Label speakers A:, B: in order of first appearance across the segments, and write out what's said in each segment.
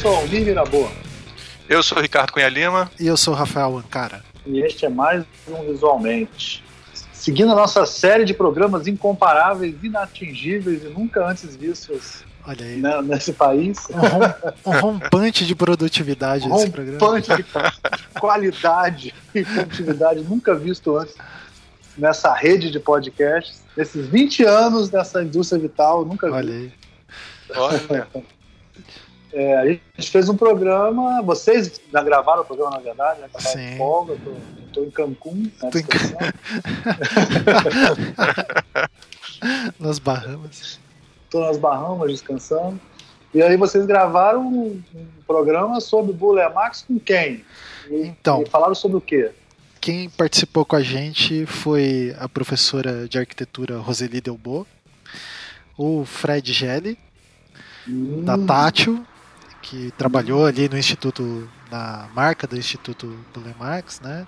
A: sou Almir Miraboa.
B: Eu sou Ricardo Cunha Lima.
C: E eu sou Rafael Ancara.
A: E este é mais um Visualmente. Seguindo a nossa série de programas incomparáveis, inatingíveis e nunca antes vistos
C: Olha aí.
A: né, nesse país.
C: Um, rom- rompante de produtividade
A: Um
C: nesse programa.
A: rompante de qualidade e produtividade nunca visto antes nessa rede de podcasts. Nesses 20 anos dessa indústria vital, nunca vi.
C: Olha aí.
B: Olha,
A: É, a gente fez um programa, vocês já gravaram o programa, na verdade, né? tava
C: Sim.
A: em folga, tô, tô em Cancún. Né,
C: Tô em. Nas Bahamas.
A: tô nas Bahamas descansando. E aí vocês gravaram um, programa sobre Buller Max com quem? E,
C: Então.
A: e falaram sobre o quê?
C: Quem participou com a gente foi a professora de arquitetura Roseli Delbo, o Fred Gelli, da
A: Hum,
C: Tátil, que trabalhou ali no Instituto, na marca do Instituto Buller Marx, né?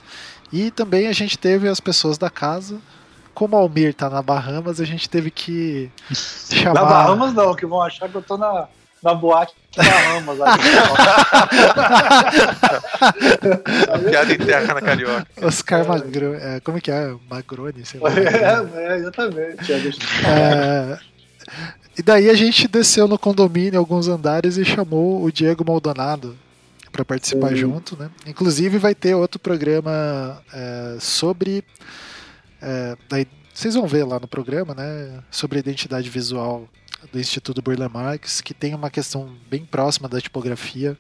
C: E também a gente teve as pessoas da casa. Como o Almir tá na Bahamas, a gente teve que chamar.
A: Na Bahamas não, que vão achar que eu tô na, na boate da Bahamas. ali.
B: piada interna na carioca.
C: Oscar Magro, é, como que é? Magrone, sei lá.
A: é, é, exatamente. É, deixa-
C: É, e daí a gente desceu no condomínio alguns andares e chamou o Diego Maldonado para participar
A: Uhum.
C: junto, né? Inclusive vai ter outro programa é, sobre é, daí vocês vão ver lá no programa, né? Sobre a identidade visual do Instituto Burle Marx, que tem uma questão bem próxima da tipografia.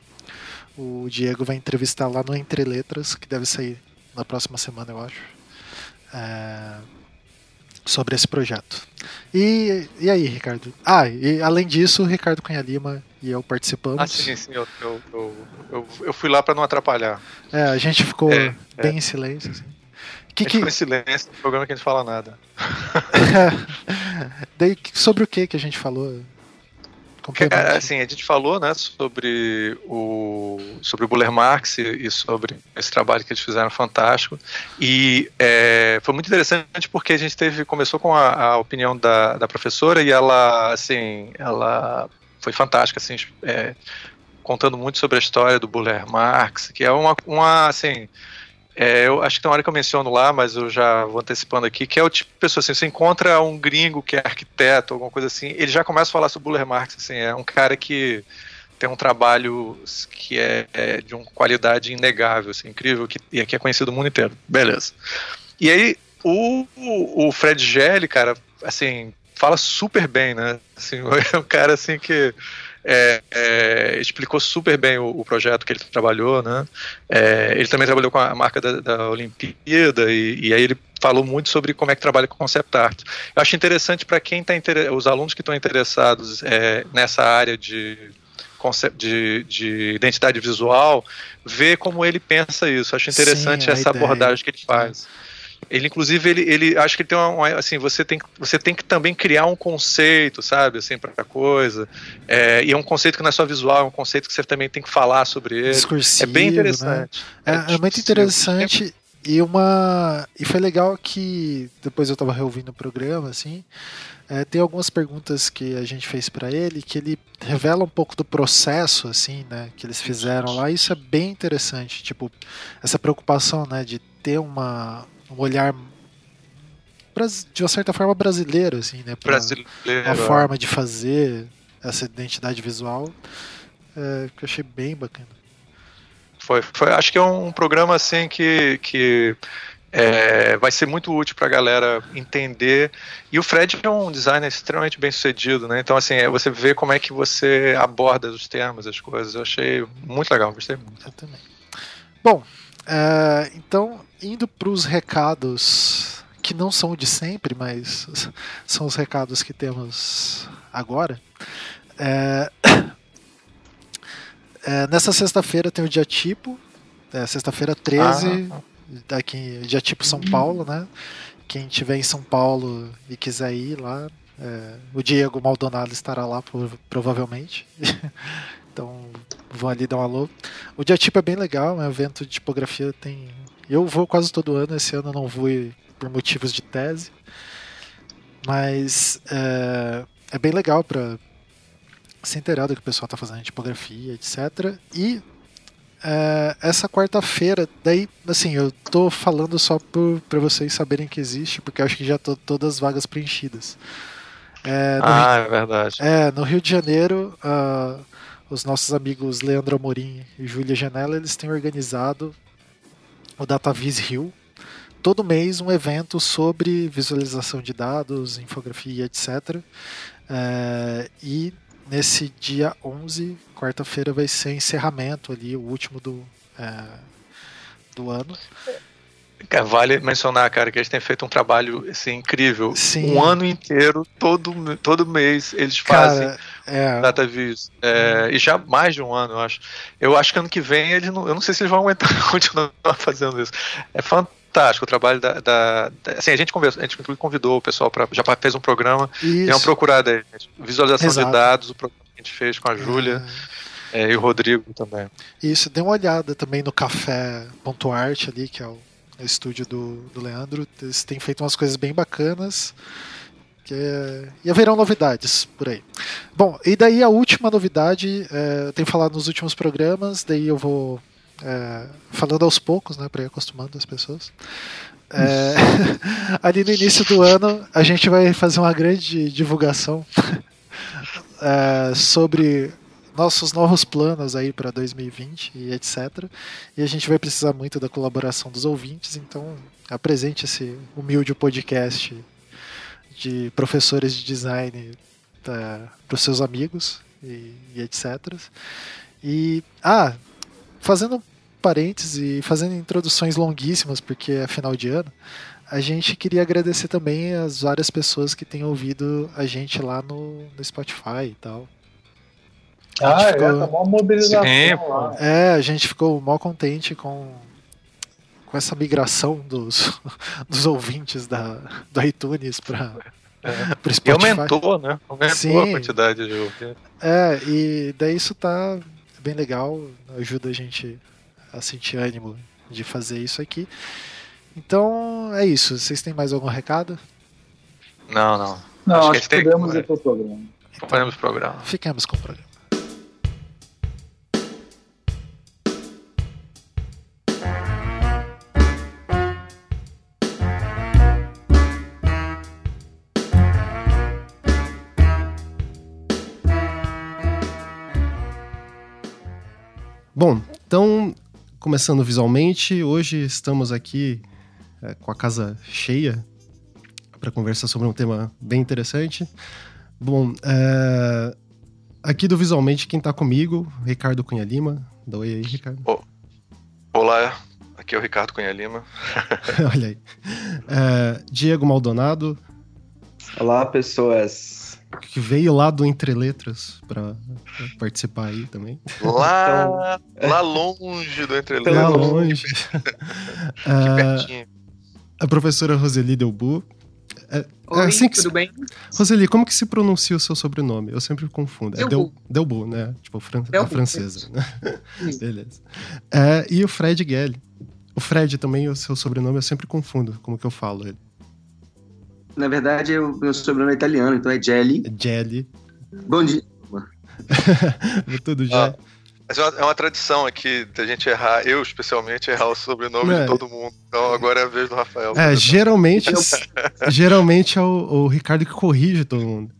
C: O Diego vai entrevistar lá no Entre Letras, que deve sair na próxima semana, eu acho. É, sobre esse projeto. E, e aí, Ricardo? Ah, e além disso, o Ricardo Cunha Lima e eu participamos.
B: Ah, sim, sim, eu, eu, eu, eu, fui lá pra não atrapalhar.
C: É, a gente ficou
B: É,
C: bem em silêncio. Assim. Que que,
B: ficou em silêncio no programa que a gente fala nada.
C: daí, sobre o que que a gente falou? Complemente.
B: É, assim, a gente falou, né, sobre o sobre o Buller Marx e, e sobre esse trabalho que eles fizeram fantástico. E é, foi muito interessante porque a gente teve começou com a, a opinião da, da professora e ela, assim, ela foi fantástica, assim, é, contando muito sobre a história do Buller Marx, que é uma, uma assim, é, eu acho que tem uma hora que eu menciono lá, mas eu já vou antecipando aqui, que é o tipo de pessoa assim, você encontra um gringo que é arquiteto, alguma coisa assim, ele já começa a falar sobre Buller Marx, assim, é um cara que tem um trabalho que é, é de uma qualidade inegável, assim, incrível, que, e que é conhecido no mundo inteiro. Beleza. E aí, o, o, o Fred Gelli, cara, assim, fala super bem, né? Assim, é um cara assim que é, é, explicou super bem o, o, projeto que ele trabalhou, né? É, ele também trabalhou com a marca da, da Olimpíada e, e, aí ele falou muito sobre como é que trabalha com concept art. Eu acho interessante para quem está os alunos que estão interessados é, nessa área de, de, de, identidade visual, ver como ele pensa isso. Acho interessante
C: Sim,
B: essa
C: ideia.
B: abordagem que ele faz. Ele, inclusive, ele, ele acho que ele tem uma, assim, você tem, você tem que também criar um conceito, sabe, assim, para coisa. É, e é um conceito que não é só visual, é um conceito que você também tem que falar sobre ele.
C: Discursivo,
B: é bem interessante.
C: Né? É, é, muito interessante e uma e foi legal que depois eu estava reouvindo o programa, assim, é, tem algumas perguntas que a gente fez para ele que ele revela um pouco do processo, assim, né, que eles fizeram lá. E isso é bem interessante, tipo essa preocupação, né, de ter uma um olhar de uma certa forma brasileiro, assim, né?
B: Brasileiro.
C: Uma forma de fazer essa identidade visual é, que eu achei bem bacana.
B: Foi, foi, acho que é um programa assim que, que é, vai ser muito útil para a galera entender. E o Fred é um designer extremamente bem sucedido, né? Então, assim, é você vê como é que você aborda os termos, as coisas. Eu achei muito legal, gostei muito.
C: Eu também. Bom, é, então, indo para os recados que não são de sempre, mas são os recados que temos agora. É, é, nessa sexta-feira tem o dia tipo, é, sexta-feira 13, ah. daqui, dia tipo São Paulo, né? Quem tiver em São Paulo e quiser ir lá, é, o Diego Maldonado estará lá provavelmente. então vão ali dar um alô. O dia tipo é bem legal, é um evento de tipografia, tem. Eu vou quase todo ano, esse ano eu não vou por motivos de tese. Mas é, é bem legal para se inteirar do que o pessoal está fazendo em tipografia, etc. E é, essa quarta-feira, daí, assim, eu tô falando só para vocês saberem que existe, porque acho que já tô todas as vagas preenchidas.
B: É, ah, Rio, é verdade.
C: É, no Rio de Janeiro, uh, os nossos amigos Leandro Amorim e Júlia Janela, eles têm organizado o DataVis Rio. Todo mês um evento sobre visualização de dados, infografia, etc. É, e nesse dia 11, quarta-feira, vai ser encerramento ali, o último do, é, do ano.
B: É, vale mencionar, cara, que eles têm feito um trabalho assim, incrível.
C: Sim.
B: Um ano inteiro, todo, todo mês, eles fazem cara, é... data vis. É, e já mais de um ano, eu acho. Eu acho que ano que vem eles não, eu não sei se eles vão aguentar continuar fazendo isso. É fantástico o trabalho da, da, assim a gente conversou, a gente convidou o pessoal para já fez um programa Isso. deu uma procurada aí, visualização Exato. de dados o programa que a gente fez com a Júlia é. é, e o Rodrigo também
C: isso dê uma olhada também no café.art ali que é o no estúdio do, do Leandro. Eles têm feito umas coisas bem bacanas. Que é... E haverão novidades por aí. Bom, e daí a última novidade, é, eu tenho falado nos últimos programas, daí eu vou é, falando aos poucos, né, para ir acostumando as pessoas. É, ali no início do ano, a gente vai fazer uma grande divulgação é, sobre nossos novos planos aí para 2020 e etc. E a gente vai precisar muito da colaboração dos ouvintes, então apresente esse humilde podcast de professores de design para os seus amigos e, e, etc. E ah, fazendo parênteses e fazendo introduções longuíssimas porque é final de ano. A gente queria agradecer também as várias pessoas que têm ouvido a gente lá no, no Spotify e tal.
A: Ah, é, ficou... tá uma mobilização Sim, lá.
C: É, a gente ficou mal contente com, com essa migração dos, dos ouvintes da, do iTunes para
B: é. Spotify. E aumentou, né? Aumentou Sim. a quantidade de ouvintes.
C: É, e daí isso tá bem legal, ajuda a gente a sentir ânimo de fazer isso aqui. Então é isso. Vocês têm mais algum recado?
B: Não, não.
A: Não, acho, acho que, que podemos ir pro programa.
B: Então, podemos pro programa.
C: Ficamos com o programa.
D: Bom, então, começando visualmente, hoje estamos aqui é, com a casa cheia para conversar sobre um tema bem interessante. Bom, é, aqui do Visualmente, quem está comigo, Ricardo Cunha Lima. Dá oi aí, Ricardo. Oh.
B: Olá, aqui é o Ricardo Cunha Lima.
D: Olha aí. É, Diego Maldonado.
E: Olá, pessoas
D: que veio lá do Entre Letras para participar aí também.
B: Lá, então... lá longe do Entre Letras.
D: Lá longe. uh, pertinho. A professora Roseli Delbu.
F: É, Oi, assim tudo se... bem?
D: Roseli, como que se pronuncia o seu sobrenome? Eu sempre confundo. É Delbu, Delbu né? Tipo, fran... Delbu. a francesa. Né? Beleza. É, e o Fred Gelli. O Fred também, o seu sobrenome, eu sempre confundo como que eu falo ele.
E: Na verdade, o meu sobrenome é italiano, então é Jelly.
D: É Jelly.
E: Bom dia.
D: Tudo já. Ah,
B: mas é uma, é uma, tradição aqui da gente errar, eu especialmente, errar o sobrenome é. de todo mundo. Então agora é a vez do Rafael.
D: É, geralmente, geralmente é o, o, Ricardo que corrige todo mundo.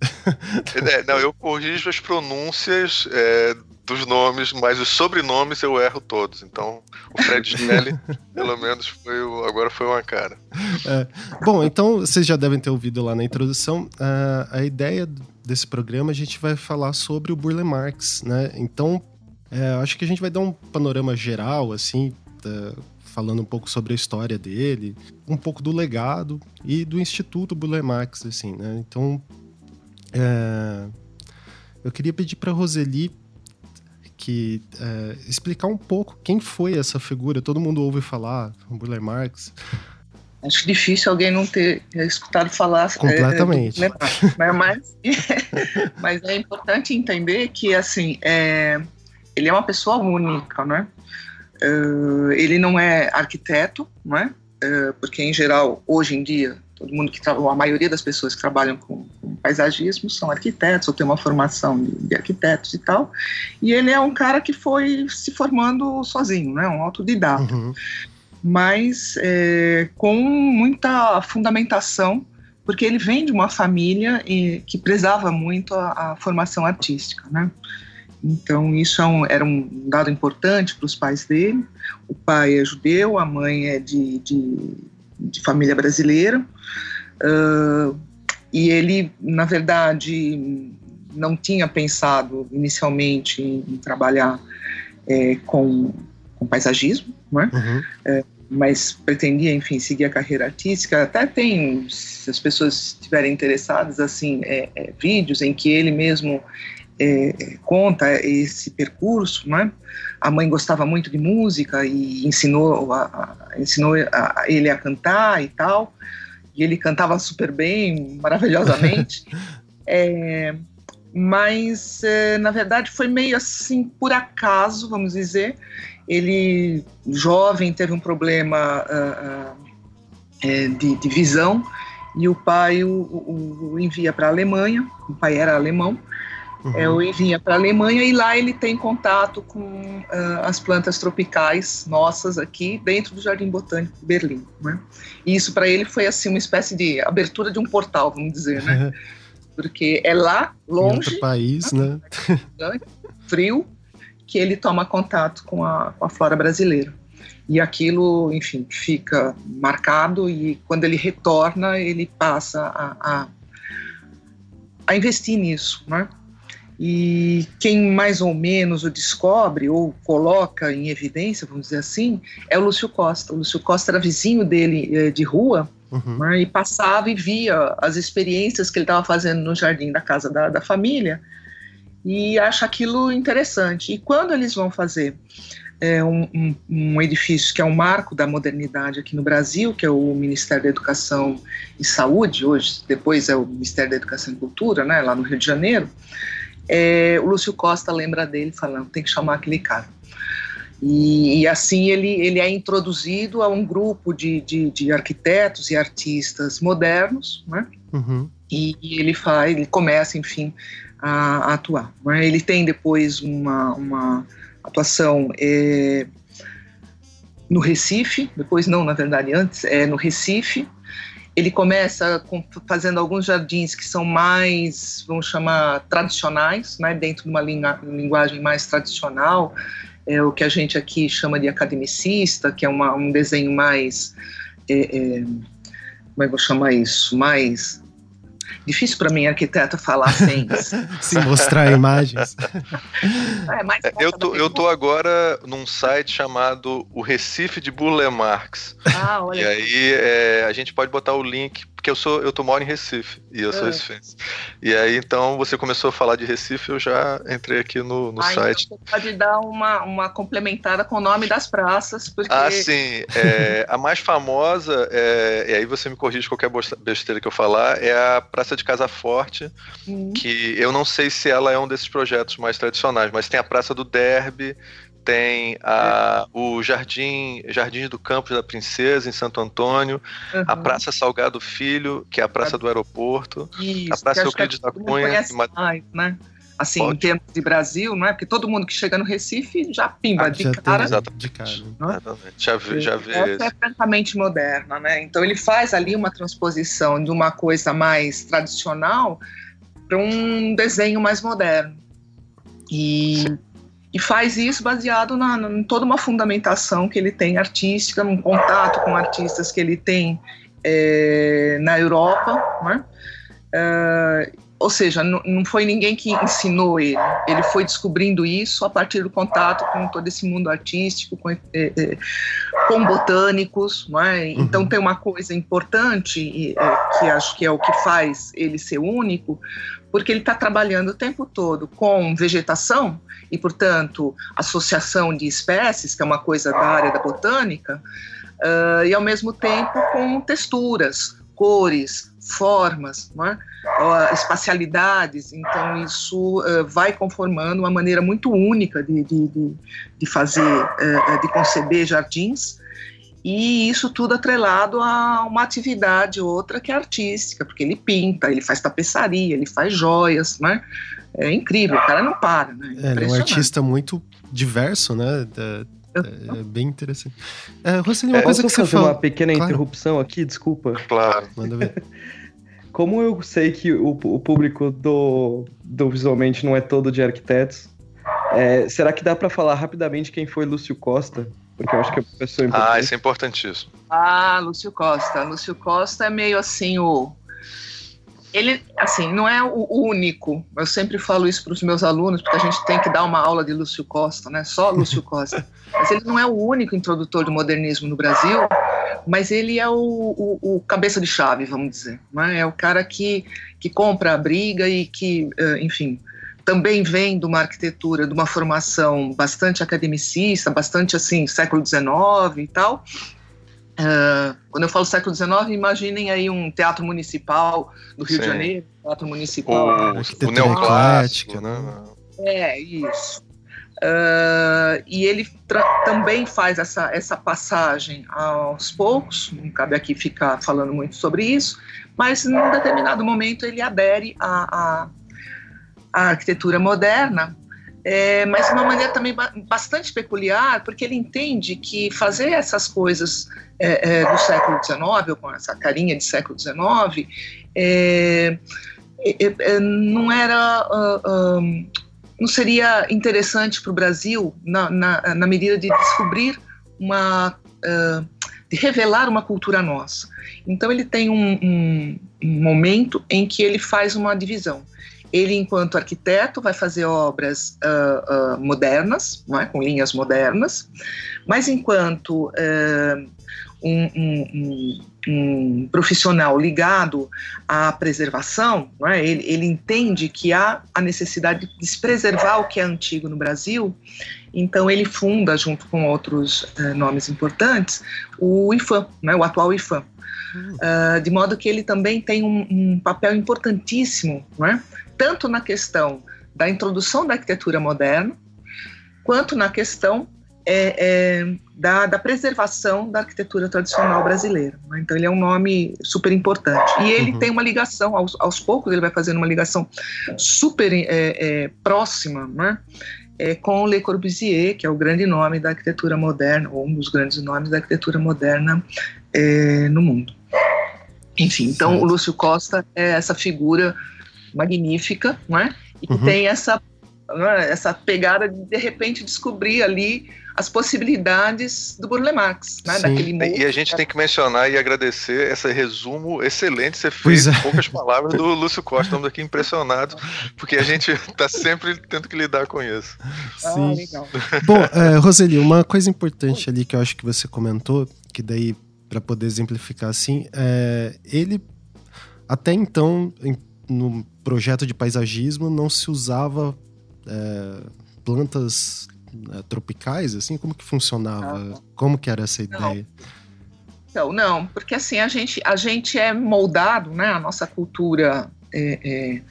B: É, não, eu corrijo as pronúncias é, dos nomes, mas os sobrenomes eu erro todos. Então, o Fred Snelli, pelo menos, foi o, agora foi uma cara.
D: É. Bom, então vocês já devem ter ouvido lá na introdução. Uh, a ideia desse programa a gente vai falar sobre o Burle Marx, né? Então, é, acho que a gente vai dar um panorama geral, assim, tá, falando um pouco sobre a história dele, um pouco do legado e do Instituto Burle Marx, assim, né? Então, é, eu queria pedir para Roseli que é, explicar um pouco quem foi essa figura. Todo mundo ouve falar, Burle Marx.
F: Acho difícil alguém não ter escutado falar.
D: É, Completamente.
F: É, mas, mas, mas, é importante entender que, assim, é, ele é uma pessoa única, né? Uh, ele não é arquiteto, não é? Uh, porque, em geral, hoje em dia, todo mundo que a maioria das pessoas que trabalham com, com paisagismo são arquitetos ou têm uma formação de, de, arquitetos e tal. E ele é um cara que foi se formando sozinho, né, um autodidata. Uhum. Mas é, com muita fundamentação, porque ele vem de uma família e, que prezava muito a, a formação artística, né? Então, isso é um, era um dado importante para os pais dele. O pai é judeu, a mãe é de, de, de família brasileira. Uh, e ele, na verdade, não tinha pensado inicialmente em, trabalhar é, com, com, paisagismo, né? Uhum. É, mas pretendia, enfim, seguir a carreira artística. Até tem, se as pessoas estiverem interessadas, assim, é, é vídeos em que ele mesmo é, conta esse percurso, né? A mãe gostava muito de música e ensinou, a, a, ensinou a, ele a cantar e tal. E ele cantava super bem, maravilhosamente. é, mas, é, na verdade, foi meio assim, por acaso, vamos dizer. Ele, jovem, teve um problema uh, de, de, visão e o pai o, o, o envia para a Alemanha. O pai era alemão Uhum. É, o envia para a Alemanha e lá ele tem contato com uh, as plantas tropicais nossas aqui dentro do Jardim Botânico de Berlim. Né? E isso para ele foi assim uma espécie de abertura de um portal, vamos dizer, né? Porque é lá, longe, em
D: outro país, né?
F: né? frio, que ele toma contato com a, com a flora brasileira. E aquilo, enfim, fica marcado e quando ele retorna, ele passa a, a, a investir nisso, né? E quem mais ou menos o descobre ou coloca em evidência, vamos dizer assim, é o Lúcio Costa. O Lúcio Costa era vizinho dele eh, de rua uhum. né, e passava e via as experiências que ele estava fazendo no jardim da casa da, da família e acha aquilo interessante. E quando eles vão fazer é, um, um, um, edifício que é um marco da modernidade aqui no Brasil, que é o Ministério da Educação e Saúde, hoje, depois é o Ministério da Educação e Cultura, né, lá no Rio de Janeiro, é, o Lúcio Costa lembra dele falando, tem que chamar aquele cara. E, e, assim ele, ele é introduzido a um grupo de, de, de arquitetos e artistas modernos, né? Uhum. E, e, ele faz, ele começa, enfim, a, a atuar. Né? Ele tem depois uma, uma atuação é, no Recife, depois não, na verdade, antes, é no Recife, ele começa com, fazendo alguns jardins que são mais, vamos chamar, tradicionais, né, dentro de uma linguagem mais tradicional, é o que a gente aqui chama de academicista, que é uma, um desenho mais, é, é, como é que eu vou chamar isso, mais Difícil para mim, arquiteto, falar sem.
D: Se mostrar imagens.
B: É, é eu, tô, eu tô agora num site chamado O Recife de Burle Marx. Ah, olha. E aí é, a gente pode botar o link porque eu sou, eu tô moro em Recife e eu é. sou recifense. E aí então você começou a falar de Recife, eu já entrei aqui no, no ah, site. Então
F: você pode dar uma, uma complementada com o nome das praças, porque...
B: Ah, sim. É, a mais famosa, é, e aí você me corrige qualquer besteira que eu falar, é a Praça de Casa Forte, hum. que eu não sei se ela é um desses projetos mais tradicionais, mas tem a Praça do Derby, tem a, o Jardim Jardim do Campos da Princesa, em Santo Antônio, uhum. a Praça Salgado Filho, que é a Praça do Aeroporto,
F: Isso,
B: a Praça
F: Euclides da Cunha. Mais, né? Assim, Pode. em termos de Brasil, não é? Porque todo mundo que chega no Recife já pimba ah, de já cara.
B: Exatamente. De cara. Exatamente. Já vê, já vê.
F: Essa é francamente moderna, né? Então ele faz ali uma transposição de uma coisa mais tradicional para um desenho mais moderno. E Sim e faz isso baseado na, em toda uma fundamentação que ele tem artística, num contato com artistas que ele tem é, na Europa, né? Uh, ou seja, não foi ninguém que ensinou ele, ele foi descobrindo isso a partir do contato com todo esse mundo artístico, com, é, é, com botânicos. É? Então, uhum. tem uma coisa importante, é, que acho que é o que faz ele ser único, porque ele está trabalhando o tempo todo com vegetação e, portanto, associação de espécies, que é uma coisa da área da botânica, uh, e ao mesmo tempo com texturas, cores, formas, é? espacialidades. Então, isso uh, vai conformando uma maneira muito única de, de, de, de fazer, uh, de conceber jardins. E isso tudo atrelado a uma atividade outra que é artística, porque ele pinta, ele faz tapeçaria, ele faz joias, né? É incrível, o cara não para, né?
D: É, ele é um artista muito diverso, né? É, é bem interessante. É, Roseli, uma
G: é,
D: coisa que você
G: falou... uma pequena claro. interrupção aqui, desculpa.
B: Claro.
D: Manda ver.
G: Como eu sei que o, o público do, do Visualmente não é todo de arquitetos, é, será que dá para falar rapidamente quem foi Lúcio Costa? Porque eu acho que é uma pessoa
B: importante. Ah, isso é importantíssimo.
F: Ah, Lúcio Costa. Lúcio Costa é meio assim o. Ele, assim, não é o único. Eu sempre falo isso para os meus alunos, porque a gente tem que dar uma aula de Lúcio Costa, né? Só Lúcio Costa. Mas ele não é o único introdutor do modernismo no Brasil, mas ele é o, o, o cabeça de chave, vamos dizer. Né? É o cara que, que compra a briga e que, eh, enfim, também vem de uma arquitetura, de uma formação bastante academicista, bastante assim, século XIX e tal. Uh, quando eu falo século XIX, imaginem aí um teatro municipal do Rio Sim. de Janeiro, teatro municipal.
B: O, o neoclássico, né?
F: É, isso. Uh, e ele também faz essa, essa passagem aos poucos, não cabe aqui ficar falando muito sobre isso, mas num determinado momento ele adere a, a a arquitetura moderna, é, mas de uma maneira também bastante peculiar, porque ele entende que fazer essas coisas é, é, do século XIX, ou com essa carinha de século XIX, é, é, é, não era. Uh, um, não seria interessante para o Brasil na, na, na, medida de descobrir uma. Uh, de revelar uma cultura nossa. Então ele tem um, um, um momento em que ele faz uma divisão ele, enquanto arquiteto, vai fazer obras uh, uh, modernas, é? com linhas modernas, mas enquanto uh, um, um, um, profissional ligado à preservação, é? ele, ele, entende que há a necessidade de se preservar o que é antigo no Brasil, então ele funda, junto com outros eh, nomes importantes, o IFAM, é? o atual IFAM. Uh, de modo que ele também tem um, um papel importantíssimo, é? tanto na questão da introdução da arquitetura moderna, quanto na questão é, é, da, da, preservação da arquitetura tradicional brasileira. Né? Então, ele é um nome super importante. E ele uhum. tem uma ligação, aos, aos, poucos, ele vai fazendo uma ligação super é, é próxima né? É, com Le Corbusier, que é o grande nome da arquitetura moderna, ou um dos grandes nomes da arquitetura moderna é, no mundo. Enfim, então o Lúcio Costa é essa figura magnífica, não é? E que uhum. tem essa, é? essa pegada de de repente descobrir ali as possibilidades do Burle Marx, né? Daquele
B: mundo. E a gente tem que mencionar e agradecer esse resumo excelente você fez é. em poucas palavras do Lúcio Costa. Estamos aqui impressionados, porque a gente está sempre tendo que lidar com isso.
D: Sim. Ah, Bom, é, Roseli, uma coisa importante ali que eu acho que você comentou, que daí para poder exemplificar assim, é, ele até então em, no projeto de paisagismo não se usava é, plantas tropicais, assim, como que funcionava? Não. Como que era essa ideia?
F: Não. não, porque assim a gente a gente é moldado, né? A nossa cultura é, é,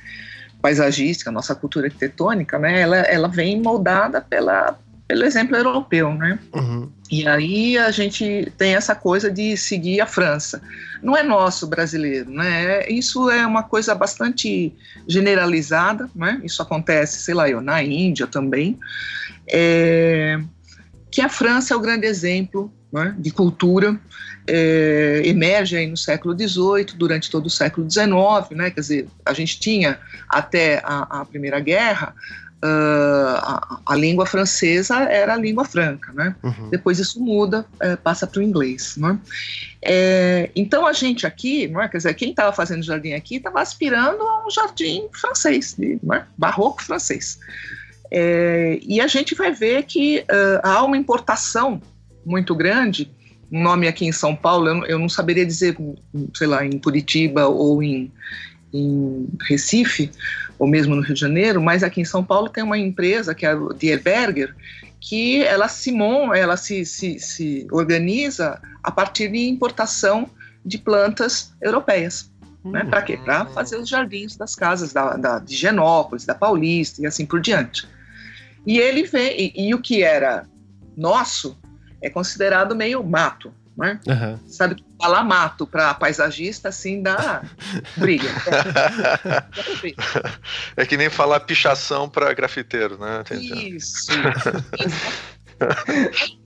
F: paisagística, a nossa cultura arquitetônica, né? Ela, ela vem moldada pela pelo exemplo europeu, né? Uhum. E aí a gente tem essa coisa de seguir a França. Não é nosso brasileiro, né? Isso é uma coisa bastante generalizada, né? Isso acontece, sei lá, eu, na Índia também. É, que a França é o grande exemplo né, de cultura, é, emerge aí no século XVIII, durante todo o século XIX, né, quer dizer, a gente tinha até a, a Primeira Guerra a, a, língua francesa era a língua franca, né? Uhum. Depois isso muda, é, passa para o inglês, né? É, então a gente aqui, não é? quer dizer, quem estava fazendo jardim aqui estava aspirando a um jardim francês, é? barroco francês. É, e a gente vai ver que uh, há uma importação muito grande. Um nome aqui em São Paulo, eu, eu não saberia dizer, sei lá, em Curitiba ou em, em Recife, ou mesmo no Rio de Janeiro, mas aqui em São Paulo tem uma empresa, que é a Dierberger, que ela se, ela se, se, se organiza a partir de importação de plantas europeias. Né? Para quê? Para fazer os jardins das casas da, da, de Genópolis, da Paulista e assim por diante. E ele vem, e, e o que era nosso é considerado meio mato. Né? Uhum. Sabe, falar mato para paisagista, assim, dá briga.
B: é que nem falar pichação para grafiteiro, né?
F: Isso.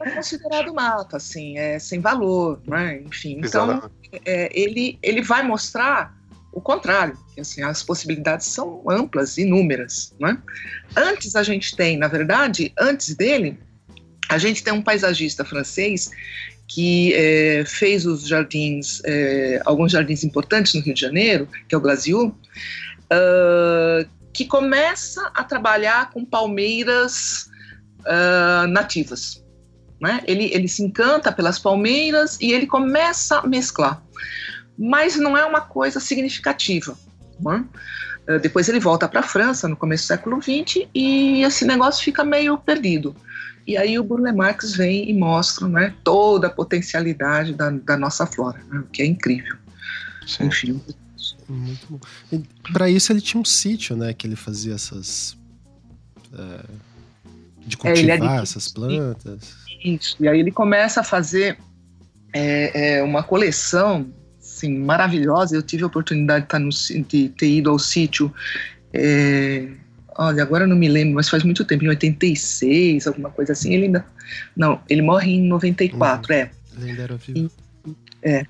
F: é considerado mato, assim, é sem valor, né? Enfim, então é, ele, ele vai mostrar o contrário, que assim, as possibilidades são amplas, inúmeras, né? Antes a gente tem, na verdade, antes dele, a gente tem um paisagista francês que é, fez os jardins, é, alguns jardins importantes no Rio de Janeiro, que é o Glasiu, uh, que começa a trabalhar com palmeiras uh, nativas. Né? Ele, ele se encanta pelas palmeiras e ele começa a mesclar. Mas não é uma coisa significativa. Né? Uh, depois ele volta para a França no começo do século XX e esse negócio fica meio perdido. E aí o Burle Marx vem e mostra né, toda a potencialidade da, da nossa flora, né, o que é incrível. Sim. Enfim.
D: Muito bom. Para isso ele tinha um sítio, né, que ele fazia essas é, de cultivar é, essas plantas.
F: Isso. E aí ele começa a fazer é, é, uma coleção assim, maravilhosa. Eu tive a oportunidade de, estar no, de ter ido ao sítio é, Olha, agora não me lembro, mas faz muito tempo, em 86, alguma coisa assim. Ele ainda. Não, ele morre em 94, uhum. é.
D: Ele ainda era vivo.
F: E, é.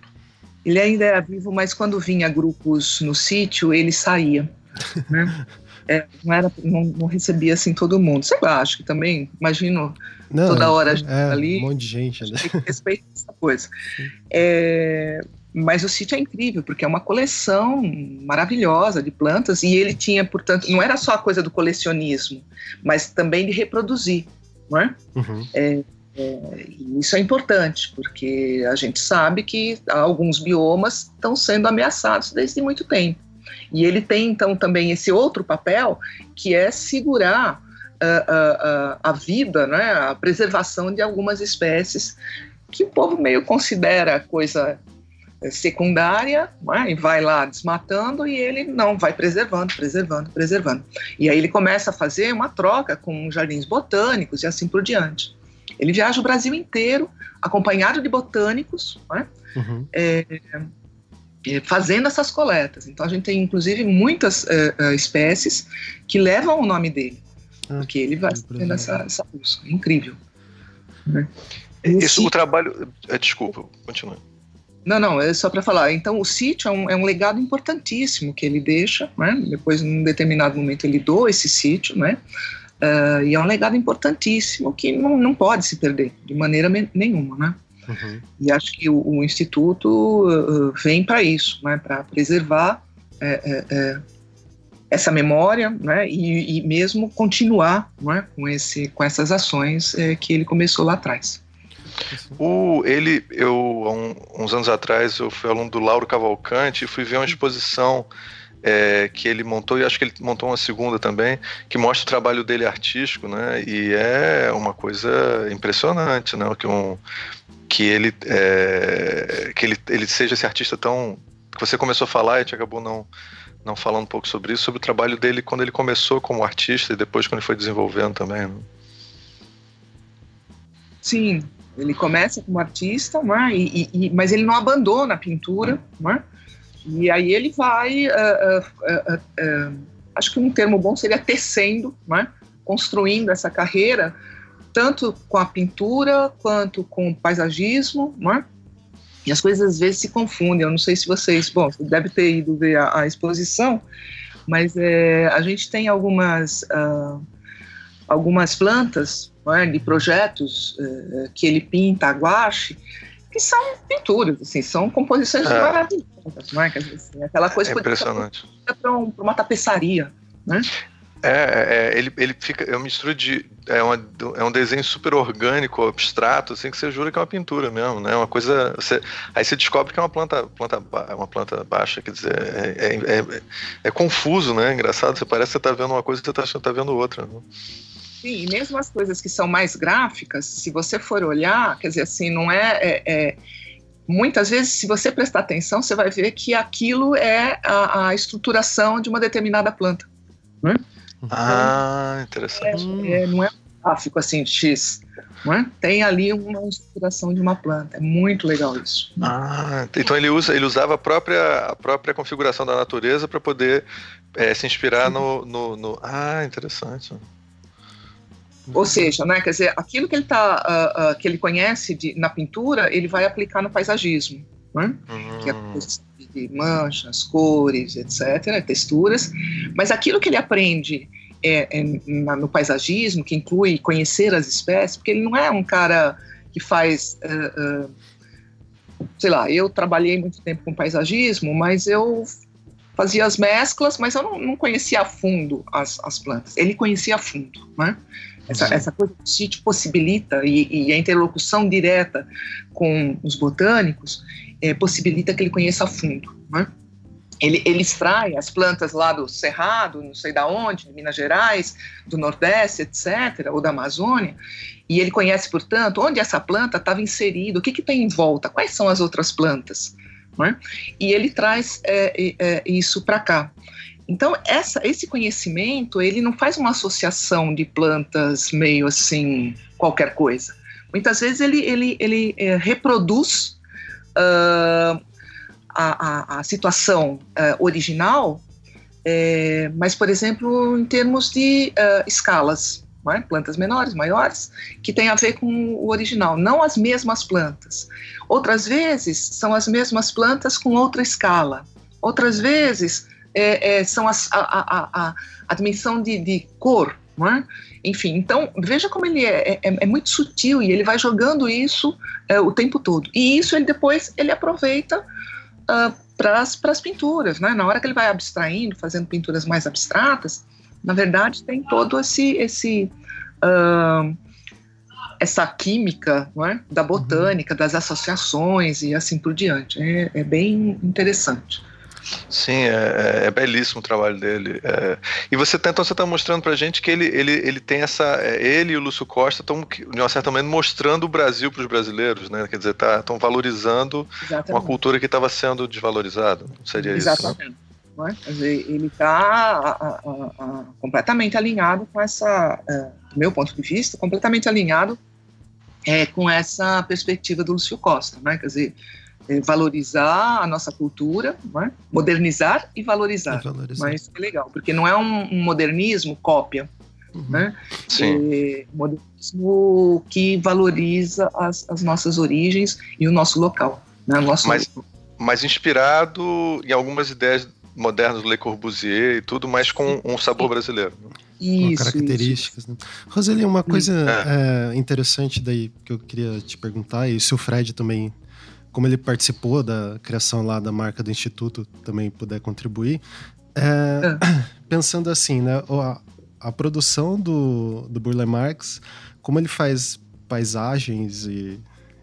F: Ele ainda era vivo, mas quando vinha grupos no sítio, ele saía. Né? é, não, era, não, não, recebia assim todo mundo. Sei lá, acho que também, imagino, não, toda hora
D: é, ali. Um monte de gente, né?
F: Tem que respeitar essa coisa. É, mas o sítio é incrível, porque é uma coleção maravilhosa de plantas e ele tinha, portanto, não era só a coisa do colecionismo, mas também de reproduzir, não é? Uhum. é, é isso é importante, porque a gente sabe que alguns biomas estão sendo ameaçados desde muito tempo. E ele tem, então, também esse outro papel, que é segurar a, a, a vida, né, a preservação de algumas espécies que o povo meio considera coisa secundária, né, e vai lá desmatando e ele não vai preservando, preservando, preservando. E aí ele começa a fazer uma troca com jardins botânicos e assim por diante. Ele viaja o Brasil inteiro, acompanhado de botânicos, né, uhum. é, é, fazendo essas coletas. Então a gente tem inclusive muitas é, é espécies que levam o nome dele, ah, porque ele vai fazendo essa, essa busca. Incrível.
B: Né? Isso, o trabalho. Desculpa, continua.
F: Não, não, é só para falar. Então, o sítio é um, é um, legado importantíssimo que ele deixa, né? Depois, num determinado momento, ele doa esse sítio, né? Uh, e é um legado importantíssimo que não, não pode se perder de maneira nenhuma, né? Uhum. E acho que o, o Instituto uh, vem para isso, né? Para preservar é, é, é, essa memória, né? E, e, mesmo continuar, né? Com esse, com essas ações é, que ele começou lá atrás.
B: O, ele, eu, um, uns anos atrás, eu fui aluno do Lauro Cavalcante e fui ver uma exposição é, que ele montou, e acho que ele montou uma segunda também, que mostra o trabalho dele artístico, né? E é uma coisa impressionante, né? Que, um, que ele, é, que ele, ele seja esse artista tão. que você começou a falar e gente acabou não, não falando um pouco sobre isso, sobre o trabalho dele quando ele começou como artista e depois quando ele foi desenvolvendo também. Né?
F: Sim, ele começa como artista, né, e, e, mas ele não abandona a pintura, né, e aí ele vai, uh, uh, uh, acho que um termo bom seria tecendo, né, construindo essa carreira, tanto com a pintura quanto com o paisagismo, né, e as coisas às vezes se confundem. Eu não sei se vocês, bom, você deve ter ido ver a, a exposição, mas é, a gente tem algumas algumas plantas né, de projetos uh, que ele pinta guache, que são pinturas, assim, são composições é. maravilhosas, né? assim, aquela coisa
B: é impressionante.
F: para um, uma tapeçaria, né?
B: É, é, é, ele, ele fica. É uma mistura de. É, uma, é um desenho super orgânico, abstrato, assim, que você jura que é uma pintura mesmo, né? Uma coisa. Você, aí você descobre que é uma planta, planta, uma planta baixa, quer dizer, é, é, é, é confuso, né? Engraçado, você parece que você tá vendo uma coisa e você tá, tá vendo outra. Né?
F: Sim, e mesmo as coisas que são mais gráficas, se você for olhar, quer dizer, assim, não é, é, é muitas vezes, se você prestar atenção, você vai ver que aquilo é a, a estruturação de uma determinada planta. Né?
B: Ah, interessante.
F: É, é, não é gráfico assim, X. é? tem ali uma estruturação de uma planta. É muito legal isso.
B: Ah, então ele usa, ele usava a própria, a própria configuração da natureza para poder é, se inspirar no, no, no, Ah, interessante.
F: Ou seja, né, quer dizer, aquilo que ele, tá, uh, uh, que ele conhece de, na pintura, ele vai aplicar no paisagismo. Né? Uhum. Que é a hum. de manchas, cores, etc., texturas. Mas aquilo que ele aprende é, é, no paisagismo, que inclui conhecer as espécies, porque ele não é um cara que faz. Uh, sei lá, eu trabalhei muito tempo com paisagismo, mas eu fazia as mesclas, mas eu não, não conhecia a fundo as, as, plantas. Ele conhecia a fundo, né? Essa, essa coisa do sítio possibilita, e, e, a interlocução direta com os botânicos é, possibilita que ele conheça a fundo, né? ele, ele extrai as plantas lá do Cerrado, não sei da onde, de Minas Gerais, do Nordeste, etc., ou da Amazônia, e ele conhece, portanto, onde essa planta estava inserida, o que, que tem em volta, quais são as outras plantas. É? E ele traz é, é, isso para cá. Então, essa, esse conhecimento, ele não faz uma associação de plantas meio assim, qualquer coisa. Muitas vezes ele, ele, ele é, reproduz uh, a, a, a situação uh, original, é, mas, por exemplo, em termos de uh, escalas, é? plantas menores, maiores, que tem a ver com o original, não as mesmas plantas. Outras vezes são as mesmas plantas com outra escala. Outras vezes é, é, são as, a, a, a, a, dimensão de, de cor. É? Enfim, então veja como ele é, é, é, muito sutil e ele vai jogando isso é, o tempo todo. E isso ele depois ele aproveita uh, ah, para as pinturas, né? Na hora que ele vai abstraindo, fazendo pinturas mais abstratas, na verdade tem todo esse esse uh, essa química é? da botânica, das associações e assim por diante. É, é bem interessante.
B: Sim, é, é, é, belíssimo o trabalho dele. É, e você tá, então você está mostrando para gente que ele, ele, ele tem essa. É, ele e o Lúcio Costa estão, de uma certa maneira, mostrando o Brasil para os brasileiros, né? Quer dizer, estão tá, valorizando Exatamente. uma cultura que estava sendo desvalorizada. Seria
F: Exatamente. isso? Né? Dizer, ele está completamente alinhado com essa, é, do meu ponto de vista, completamente alinhado é, com essa perspectiva do Lúcio Costa, né? Quer dizer, é, valorizar a nossa cultura, é? modernizar e valorizar. e valorizar. Mas é legal, porque não é um, modernismo cópia, uhum. né? É modernismo que valoriza as, as, nossas origens e o nosso local. Né? O nosso
B: mas, mas inspirado em algumas ideias modernas do Le Corbusier e tudo, mas com um sabor brasileiro.
F: Isso,
D: com características.
F: Isso.
D: Né? Roseli, uma coisa é. É, interessante daí que eu queria te perguntar, e se o Fred também como ele participou da criação lá da marca do Instituto, também puder contribuir. É, é. Pensando assim, né? A, a, produção do, do Burle Marx, como ele faz paisagens e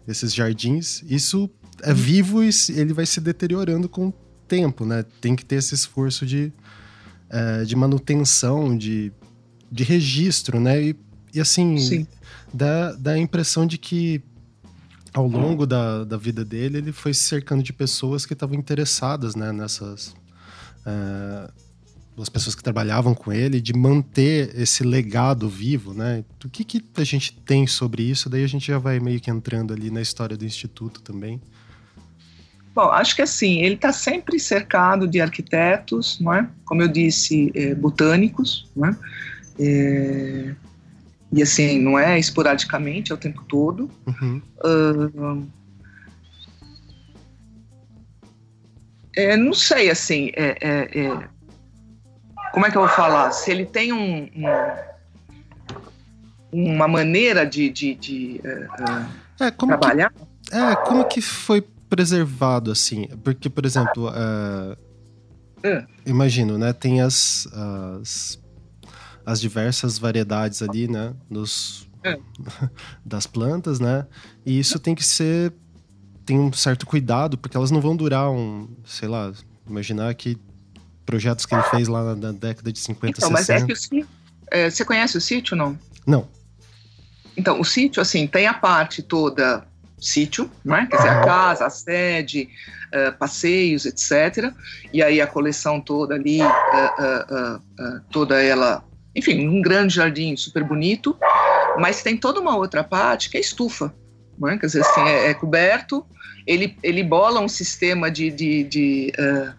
D: esses jardins, isso é uhum. vivo e ele vai se deteriorando com o tempo, né? Tem que ter esse esforço de, é, de manutenção, de, de registro, né? E, e assim, dá, dá a impressão de que ao longo da, da vida dele, ele foi se cercando de pessoas que estavam interessadas né, nessas. É, as pessoas que trabalhavam com ele, de manter esse legado vivo, né? O que, que a gente tem sobre isso? Daí a gente já vai meio que entrando ali na história do Instituto também.
F: Bom, acho que assim, ele está sempre cercado de arquitetos, não é? Como eu disse, é, botânicos, não é? é e assim, não é esporadicamente, é o tempo todo. Uhum. Uh, é, não sei, assim, é, é, é, como é que eu vou falar? Se ele tem um, um uma maneira de, de, de uh, trabalhar.
D: Que, é, como que foi preservado, assim? Porque, por exemplo, uh, imagino, né? Tem as, as as diversas variedades ali, né? Dos, é. das plantas, né? E isso tem que ser. Tem um certo cuidado, porque elas não vão durar um. Sei lá, imaginar que projetos que ele fez lá na, década de 50, então, 60. Mas é que o
F: sítio, é, você conhece o sítio, não?
D: Não.
F: Então, o sítio, assim, tem a parte toda sítio, né? quer dizer, a casa, a sede, uh, passeios, etc. E aí a coleção toda ali, uh, uh, toda ela enfim, um grande jardim super bonito. Mas tem toda uma outra parte que é estufa, né? quer dizer, assim, é, é, coberto, ele, ele bola um sistema de, de, de, uh,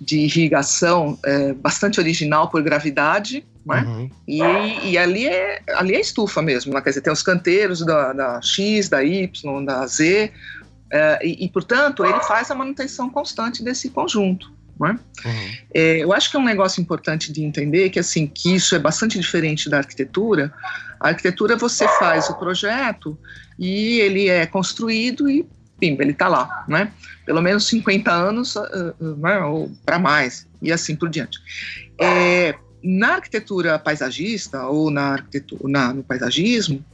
F: de irrigação uh, bastante original por gravidade, né? Uhum. E, e, ali, é, ali é estufa mesmo, né? quer dizer, tem os canteiros da, da X, da Y, da Z, uh, e, e, portanto, ele faz a manutenção constante desse conjunto. Né? Uhum. É, eu acho que é um negócio importante de entender que assim que isso é bastante diferente da arquitetura. A arquitetura você faz o projeto e ele é construído e pimba, ele está lá, né? Pelo menos 50 anos uh, uh, ou para mais e assim por diante. É, na arquitetura paisagista ou na arquitetura, na, no paisagismo,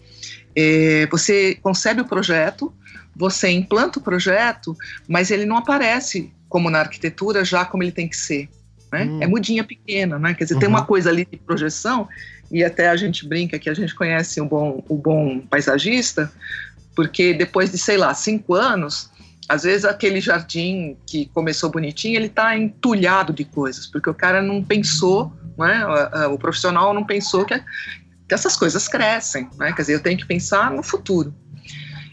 F: é, você concebe o projeto, você implanta o projeto, mas ele não aparece como na arquitetura, já como ele tem que ser. Né? Hum. É mudinha pequena, né? Quer dizer, uhum. tem uma uhum. coisa ali de projeção, e até a gente brinca que a gente conhece o bom, o bom paisagista, porque depois de, sei lá, cinco anos, às vezes aquele jardim que começou bonitinho, ele está entulhado de coisas, porque o cara não pensou, né? o, o profissional não pensou que, que essas coisas crescem, né? Quer dizer, eu tenho que pensar no futuro.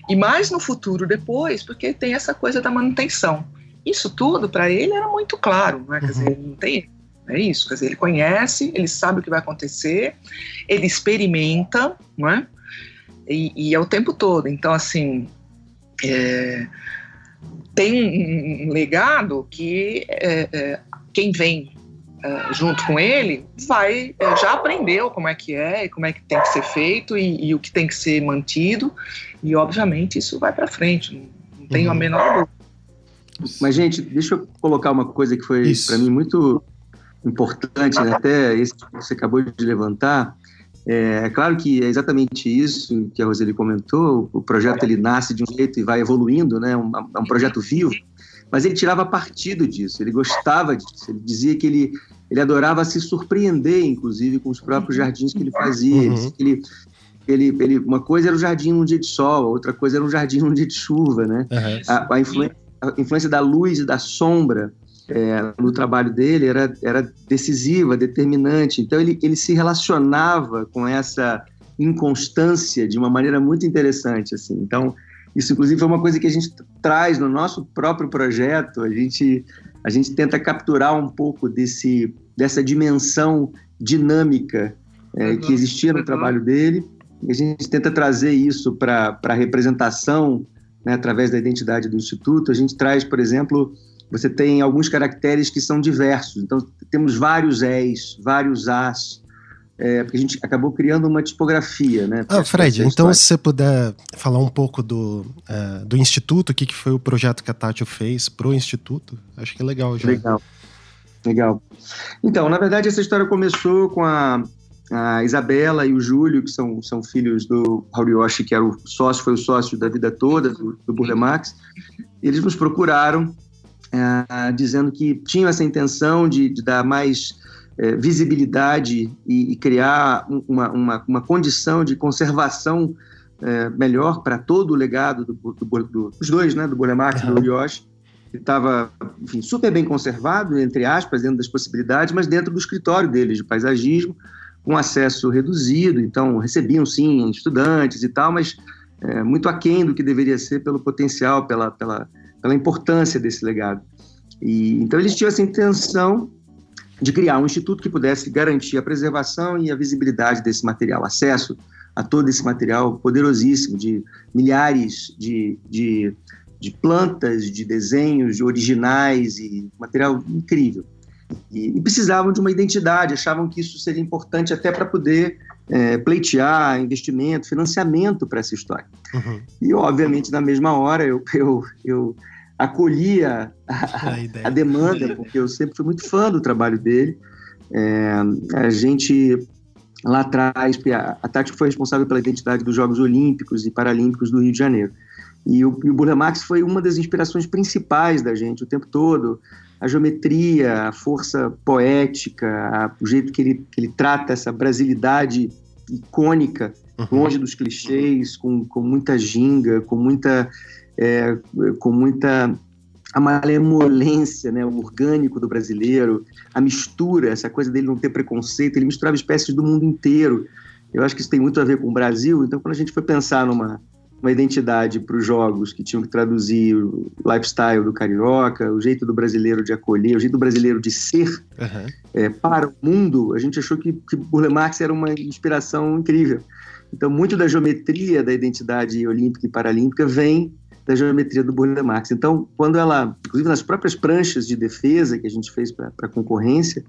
F: E mais no futuro depois, porque tem essa coisa da manutenção. Isso tudo para ele era muito claro, né? Quer uhum. dizer, não tem é isso, quer dizer, ele conhece, ele sabe o que vai acontecer, ele experimenta, não é? E, e é o tempo todo. Então, assim, é, tem um, legado que é, é, quem vem é, junto com ele vai é, já aprendeu como é que é, como é que tem que ser feito e, e o que tem que ser mantido e obviamente isso vai para frente, não, não tenho uhum. a menor dúvida.
E: Mas, gente, deixa eu colocar uma coisa que foi para mim muito importante, né? até esse que você acabou de levantar. É, é, claro que é exatamente isso que a Roseli comentou. O projeto ele nasce de um jeito e vai evoluindo, né? Um, é um projeto vivo. Mas ele tirava partido disso. Ele gostava disso. Ele dizia que ele ele adorava se surpreender, inclusive, com os próprios jardins que ele fazia. Uhum. Ele, ele, ele, uma coisa era o jardim num dia de sol, outra coisa era um jardim num dia de chuva, né? Uhum. A, a, influência a influência da luz e da sombra é, no trabalho dele era, era decisiva, determinante. Então ele, ele se relacionava com essa inconstância de uma maneira muito interessante. Assim. Então isso inclusive é uma coisa que a gente traz no nosso próprio projeto. A gente a gente tenta capturar um pouco desse dessa dimensão dinâmica é, que existia no trabalho dele. E a gente tenta trazer isso para a representação né, através da identidade do Instituto. A gente traz, por exemplo, você tem alguns caracteres que são diversos. Então, temos vários És, vários As, é, porque a gente acabou criando uma tipografia, né?
D: Ah, Fred, então se você puder falar um pouco do, uh, do Instituto, o que, que foi o projeto que a Tati fez para o Instituto, acho que é legal já.
E: Legal, legal. Então, na verdade, essa história começou com a, a Isabela e o Júlio, que são, são filhos do Hauriyoshi, que era o sócio, foi o sócio da vida toda do, do Burle Marx, eles nos procuraram é, dizendo que tinham essa intenção de, de dar mais é, visibilidade e, e criar uma, uma, uma, condição de conservação é, melhor para todo o legado do, do, do, dos dois, né, do Burle Marx e do Hauriyoshi, que estava super bem conservado, entre aspas, dentro das possibilidades, mas dentro do escritório deles de paisagismo, com acesso reduzido, então recebiam sim estudantes e tal, mas é, muito aquém do que deveria ser pelo potencial, pela, pela, pela importância desse legado. E, então eles tinham essa intenção de criar um instituto que pudesse garantir a preservação e a visibilidade desse material, acesso a todo esse material poderosíssimo de milhares de, de, de plantas, de desenhos de originais e material incrível. E, e, precisavam de uma identidade, achavam que isso seria importante até para poder é, pleitear investimento, financiamento para essa história. Uhum. E, obviamente, na mesma hora, eu, eu, eu acolhi a, a, a, demanda, porque eu sempre fui muito fã do trabalho dele. É, a gente, lá atrás, a, Tati foi responsável pela identidade dos Jogos Olímpicos e Paralímpicos do Rio de Janeiro. E o, e o Burle Marx foi uma das inspirações principais da gente o tempo todo a geometria, a força poética, a, o jeito que ele, que ele trata essa brasilidade icônica, uhum. longe dos clichês, com, com muita ginga, com muita, é, com muita a malemolência, né, o orgânico do brasileiro, a mistura, essa coisa dele não ter preconceito, ele misturava espécies do mundo inteiro. Eu acho que isso tem muito a ver com o Brasil. Então, quando a gente foi pensar numa uma identidade para os jogos que tinham que traduzir o lifestyle do carioca, o jeito do brasileiro de acolher, o jeito do brasileiro de ser uhum. é, para o mundo, a gente achou que, que Burle Marx era uma inspiração incrível. Então, muito da geometria da identidade olímpica e paralímpica vem da geometria do Burle Marx. Então, quando ela, inclusive nas próprias pranchas de defesa que a gente fez para a concorrência,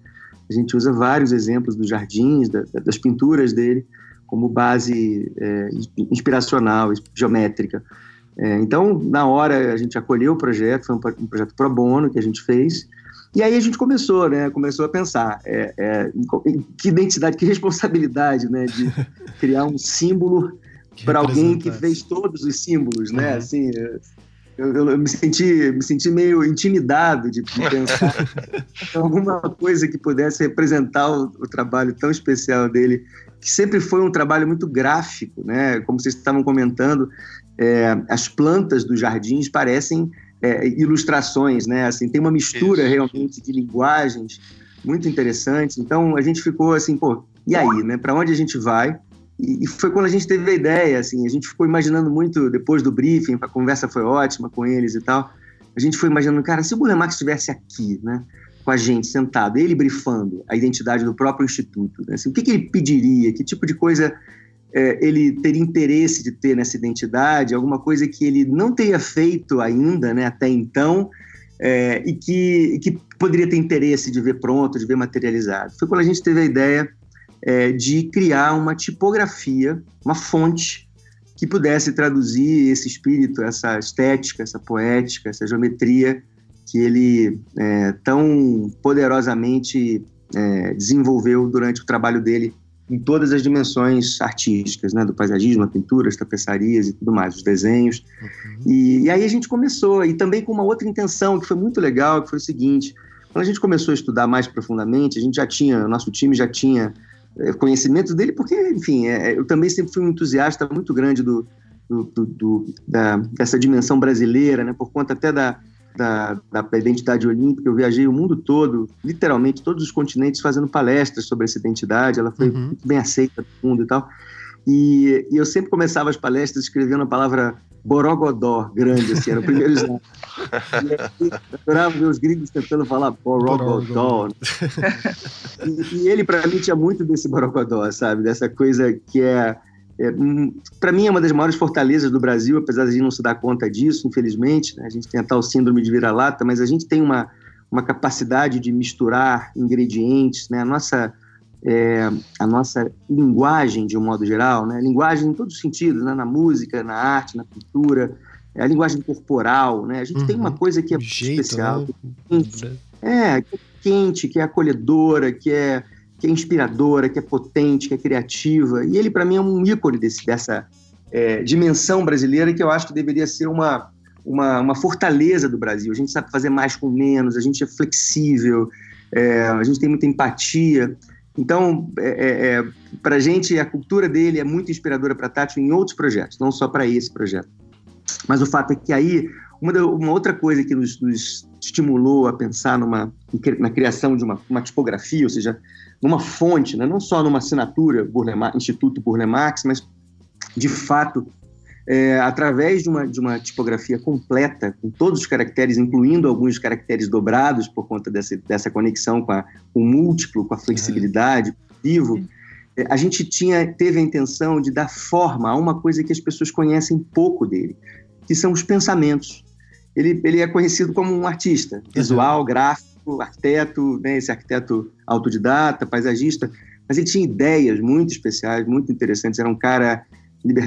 E: a gente usa vários exemplos dos jardins, da, das pinturas dele, como base é, inspiracional, geométrica. É, então, na hora, a gente acolheu o projeto, foi um, um, projeto pro bono que a gente fez, e aí a gente começou, né, começou a pensar é, é que identidade, que responsabilidade, né, de criar um símbolo para alguém que fez todos os símbolos, né, uhum. assim, eu, eu, me senti me senti meio intimidado de, de pensar alguma coisa que pudesse representar o, o, trabalho tão especial dele que sempre foi um trabalho muito gráfico, né? Como vocês estavam comentando, é, as plantas dos jardins parecem é, ilustrações, né? Assim, tem uma mistura Isso. realmente de linguagens muito interessantes. Então a gente ficou assim, pô, e aí, né? Para onde a gente vai? E, foi quando a gente teve a ideia, assim, a gente ficou imaginando muito depois do briefing, a conversa foi ótima com eles e tal. A gente foi imaginando, cara, se o Burle Marx estivesse aqui, né? com a gente sentado, ele brifando a identidade do próprio instituto. Né? Assim, o que, que, ele pediria? Que tipo de coisa é, ele teria interesse de ter nessa identidade? Alguma coisa que ele não teria feito ainda, né, até então, é, e que, que poderia ter interesse de ver pronto, de ver materializado. Foi quando a gente teve a ideia é, de criar uma tipografia, uma fonte que pudesse traduzir esse espírito, essa estética, essa poética, essa geometria que ele é, tão poderosamente é, desenvolveu durante o trabalho dele em todas as dimensões artísticas, né, do paisagismo, a pintura, as tapeçarias e tudo mais, os desenhos. Uhum. E, e, aí a gente começou, e também com uma outra intenção que foi muito legal, que foi o seguinte, quando a gente começou a estudar mais profundamente, a gente já tinha, nosso time já tinha conhecimento dele, porque, enfim, é, eu também sempre fui um entusiasta muito grande do, do, do, do da, dessa dimensão brasileira, né, por conta até da, da, da identidade olímpica, eu viajei o mundo todo, literalmente todos os continentes, fazendo palestras sobre essa identidade. Ela foi uhum. muito bem aceita no mundo e tal. E, e, eu sempre começava as palestras escrevendo a palavra Borogodó, grande, assim, era o primeiro slide. e eu adorava ver os gringos tentando falar Borogodó. e, e ele, para mim, tinha muito desse Borogodó, sabe? Dessa coisa que é é, hum, para mim é uma das maiores fortalezas do Brasil, apesar de a gente não se dar conta disso, infelizmente. Né? A gente tem a tal síndrome de vira-lata, mas a gente tem uma, uma capacidade de misturar ingredientes, né? A nossa, é, a nossa linguagem, de um modo geral, né? linguagem em todos os sentidos, né? na música, na arte, na cultura, é a linguagem corporal, né? A gente uhum. tem uma uhum. coisa que é Jeito, especial, né? que é, que é quente, que é acolhedora, que é que é inspiradora, que é potente, que é criativa. E ele, para mim, é um ícone desse, dessa é, dimensão brasileira que eu acho que deveria ser uma, uma, uma, fortaleza do Brasil. A gente sabe fazer mais com menos, a gente é flexível, é, a gente tem muita empatia. Então, é, é, é para a gente, a cultura dele é muito inspiradora para a Tati em outros projetos, não só para esse projeto. Mas o fato é que aí, uma, uma outra coisa que nos, nos, estimulou a pensar numa, na criação de uma, uma tipografia, ou seja, numa fonte, né? não só numa assinatura Burle Instituto Burle Marx, mas de fato é, através de uma, de uma tipografia completa, com todos os caracteres, incluindo alguns caracteres dobrados por conta dessa, dessa conexão com, a, com o múltiplo, com a flexibilidade, uhum. vivo, é, a gente tinha, teve a intenção de dar forma a uma coisa que as pessoas conhecem pouco dele, que são os pensamentos. Ele, ele é conhecido como um artista visual, uhum. gráfico, arquiteto, né, esse arquiteto autodidata, paisagista, mas ele tinha ideias muito especiais, muito interessantes. Era um cara,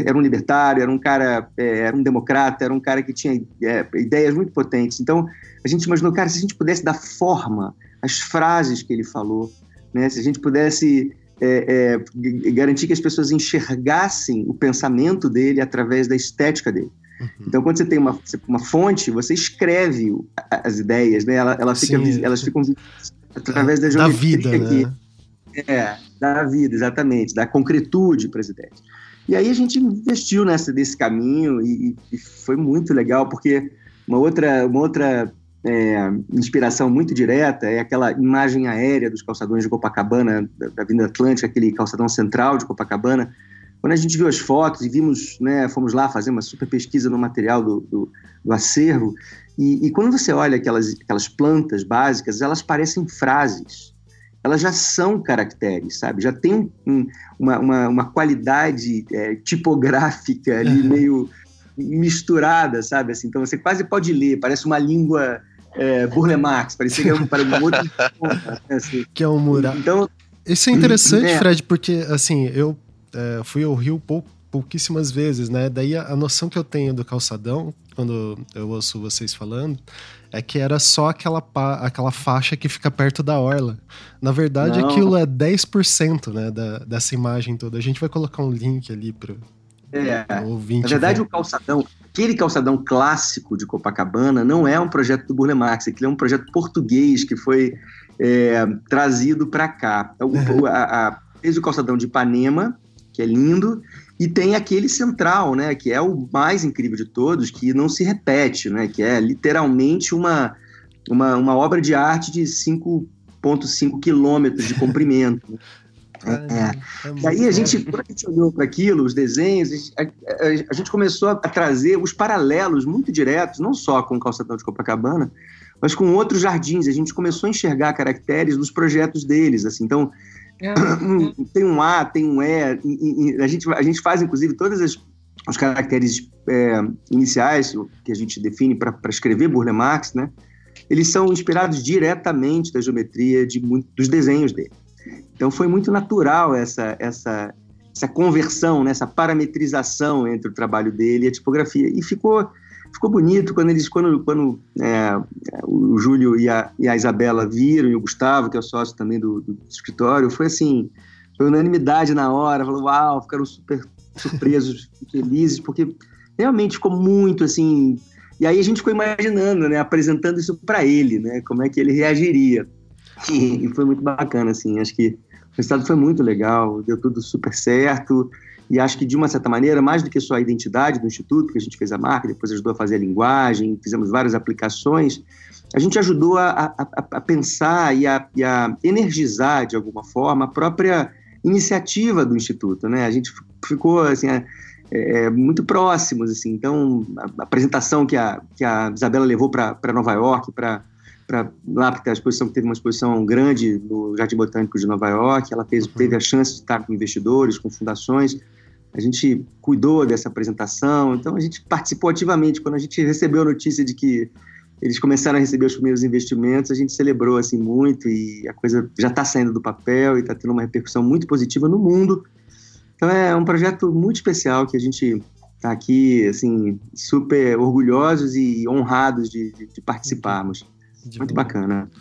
E: era um libertário, era um cara, é, era um democrata, era um cara que tinha é, ideias muito potentes. Então, a gente imaginou, cara, se a gente pudesse dar forma às frases que ele falou, né, se a gente pudesse é, é garantir que as pessoas enxergassem o pensamento dele através da estética dele. Uhum. Então, quando você tem uma, uma fonte, você escreve as ideias, né? Ela, ela fica, elas ficam através da geometria.
D: Da vida, né?
E: É, da vida, exatamente, da concretude para as ideias. E aí a gente investiu nessa desse caminho e, e, foi muito legal, porque uma outra, uma outra é, inspiração muito direta é aquela imagem aérea dos calçadões de Copacabana, da, da Avenida Atlântica, aquele calçadão central de Copacabana. Quando a gente viu as fotos e vimos, né, fomos lá fazer uma super pesquisa no material do, do, do acervo, e, e, quando você olha aquelas, aquelas plantas básicas, elas parecem frases, elas já são caracteres, sabe? Já tem um, uma, uma, uma, qualidade é, tipográfica ali meio misturada, sabe? Assim, então você quase pode ler, parece uma língua é, Burle Marx, parecia que era um, para um outro
D: né, assim. que é um mural. Então, isso é interessante, é. Fred, porque assim eu é, fui ao Rio pouco, pouquíssimas vezes, né? Daí a, a, noção que eu tenho do calçadão, quando eu ouço vocês falando, é que era só aquela, pa, aquela faixa que fica perto da orla. Na verdade, Não. aquilo é 10% né, da, dessa imagem toda. A gente vai colocar um link ali para
E: é, na verdade, o calçadão, aquele calçadão clássico de Copacabana, não é um projeto do Burle Marx, aquele é um projeto português que foi é, trazido para cá. O, a, a, fez o calçadão de Ipanema, que é lindo, e tem aquele central, né, que é o mais incrível de todos, que não se repete, né, que é literalmente uma, uma, uma obra de arte de 5,5 quilômetros de comprimento. É. é. E aí a gente, quando a gente olhou para aquilo, os desenhos, a, a, a, gente começou a trazer os paralelos muito diretos, não só com o calçadão de Copacabana, mas com outros jardins. A gente começou a enxergar caracteres nos projetos deles. Assim. Então, é. tem um A, tem um E, e, e, a, gente, a gente faz, inclusive, todos os caracteres é, iniciais que a gente define para escrever Burle Marx, né? Eles são inspirados diretamente da geometria de muito, dos desenhos dele. Então foi muito natural essa, essa, essa conversão, né, essa parametrização entre o trabalho dele e a tipografia. E ficou, ficou bonito quando eles, quando, quando é, o Júlio e a, e a Isabela viram, e o Gustavo, que é o sócio também do, do escritório, foi assim, foi unanimidade na hora, falou, uau, ficaram super surpresos, felizes, porque realmente ficou muito assim. E aí a gente ficou imaginando, né, apresentando isso para ele, né, como é que ele reagiria. E, e, foi muito bacana, assim. Acho que o resultado foi muito legal, deu tudo super certo. E acho que, de uma certa maneira, mais do que só a identidade do Instituto, que a gente fez a marca, depois ajudou a fazer a linguagem, fizemos várias aplicações, a gente ajudou a, a, a pensar e a, e a, energizar, de alguma forma, a própria iniciativa do Instituto. Né? A gente ficou assim, é, é, muito próximos. Assim. Então, a, apresentação que a, que a Isabela levou para Nova York, para para lá, porque a exposição teve uma exposição grande no Jardim Botânico de Nova York, ela fez, teve a chance de estar com investidores, com fundações, a gente cuidou dessa apresentação, então a gente participou ativamente. Quando a gente recebeu a notícia de que eles começaram a receber os primeiros investimentos, a gente celebrou assim muito e a coisa já está saindo do papel e está tendo uma repercussão muito positiva no mundo. Então é um projeto muito especial que a gente está aqui assim super orgulhosos e honrados de, de, de participarmos. De muito bom. bacana.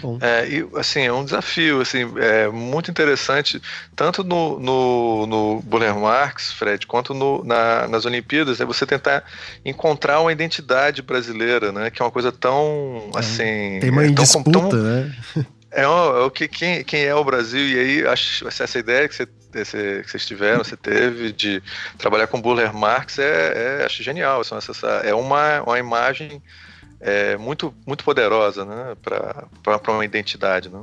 B: Bom. É, e assim, é um desafio assim, é muito interessante, tanto no, no, no Buller Marx, Fred, quanto no, na, nas Olimpíadas, é você tentar encontrar uma identidade brasileira, né? Que é uma coisa tão é, assim.
D: Tem uma
B: é
D: disputa, tão, né?
B: É, o, é o que quem, quem é o Brasil, e aí acho essa ideia que, você, que vocês tiveram, você teve de trabalhar com Buller Marx é, é acho genial. Essa, é uma, uma imagem é muito, muito poderosa né, para uma identidade. Né?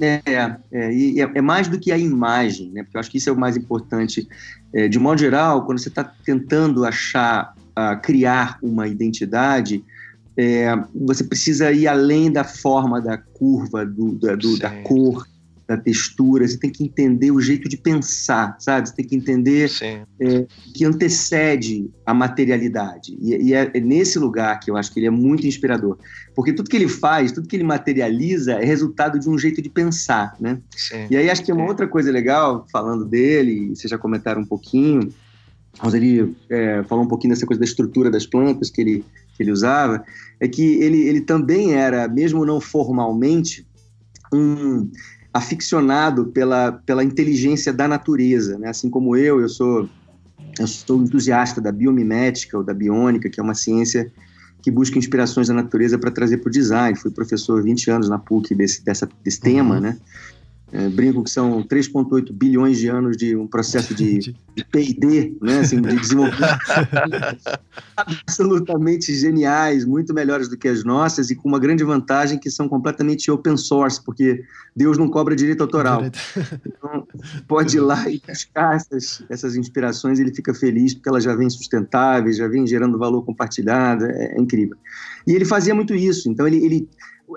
E: É, é, e é, é, mais do que a imagem, né? Porque eu acho que isso é o mais importante. É, de modo geral, quando você está tentando achar, uh, criar uma identidade, é, você precisa ir além da forma da curva, do, da, do, da cor, da textura, você tem que entender o jeito de pensar, sabe? Você tem que entender é, que antecede a materialidade. E, e é, é, nesse lugar que eu acho que ele é muito inspirador. Porque tudo que ele faz, tudo que ele materializa é resultado de um jeito de pensar, né? Sim. E aí acho que é uma outra coisa legal, falando dele, vocês já comentaram um pouquinho, mas ele é, falou um pouquinho dessa coisa da estrutura das plantas que ele, que ele usava, é que ele, ele também era, mesmo não formalmente, um aficionado pela, pela inteligência da natureza, né? Assim como eu, eu sou eu sou entusiasta da biomimética ou da biônica, que é uma ciência que busca inspirações da natureza para trazer para o design. Fui professor 20 anos na PUC desse, dessa, desse uhum. tema, né? É, brinco que são 3,8 bilhões de anos de um processo de, de PD, né, assim, de desenvolvimento absolutamente geniais, muito melhores do que as nossas e com uma grande vantagem que são completamente open source, porque Deus não cobra direito autoral. Então, pode ir lá e buscar essas, essas inspirações, ele fica feliz porque elas já vêm sustentáveis, já vêm gerando valor compartilhado, é, é incrível. E ele fazia muito isso, então ele, ele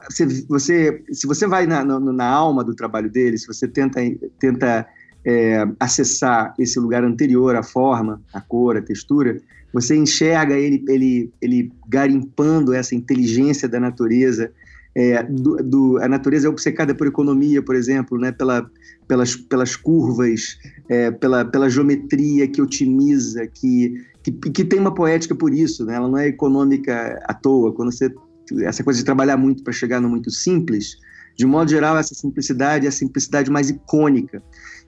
E: você, você, se você vai na, na, na, alma do trabalho dele, se você tenta, tenta é, acessar esse lugar anterior à forma, a cor, a textura, você enxerga ele, ele, ele garimpando essa inteligência da natureza. É, do, do, a natureza é obcecada por economia, por exemplo, né, pela, pelas, pelas curvas, é, pela, pela geometria que otimiza, que, que, que tem uma poética por isso. Né, ela não é econômica à toa. Quando você essa coisa de trabalhar muito para chegar no muito simples, de modo geral, essa simplicidade é a simplicidade mais icônica.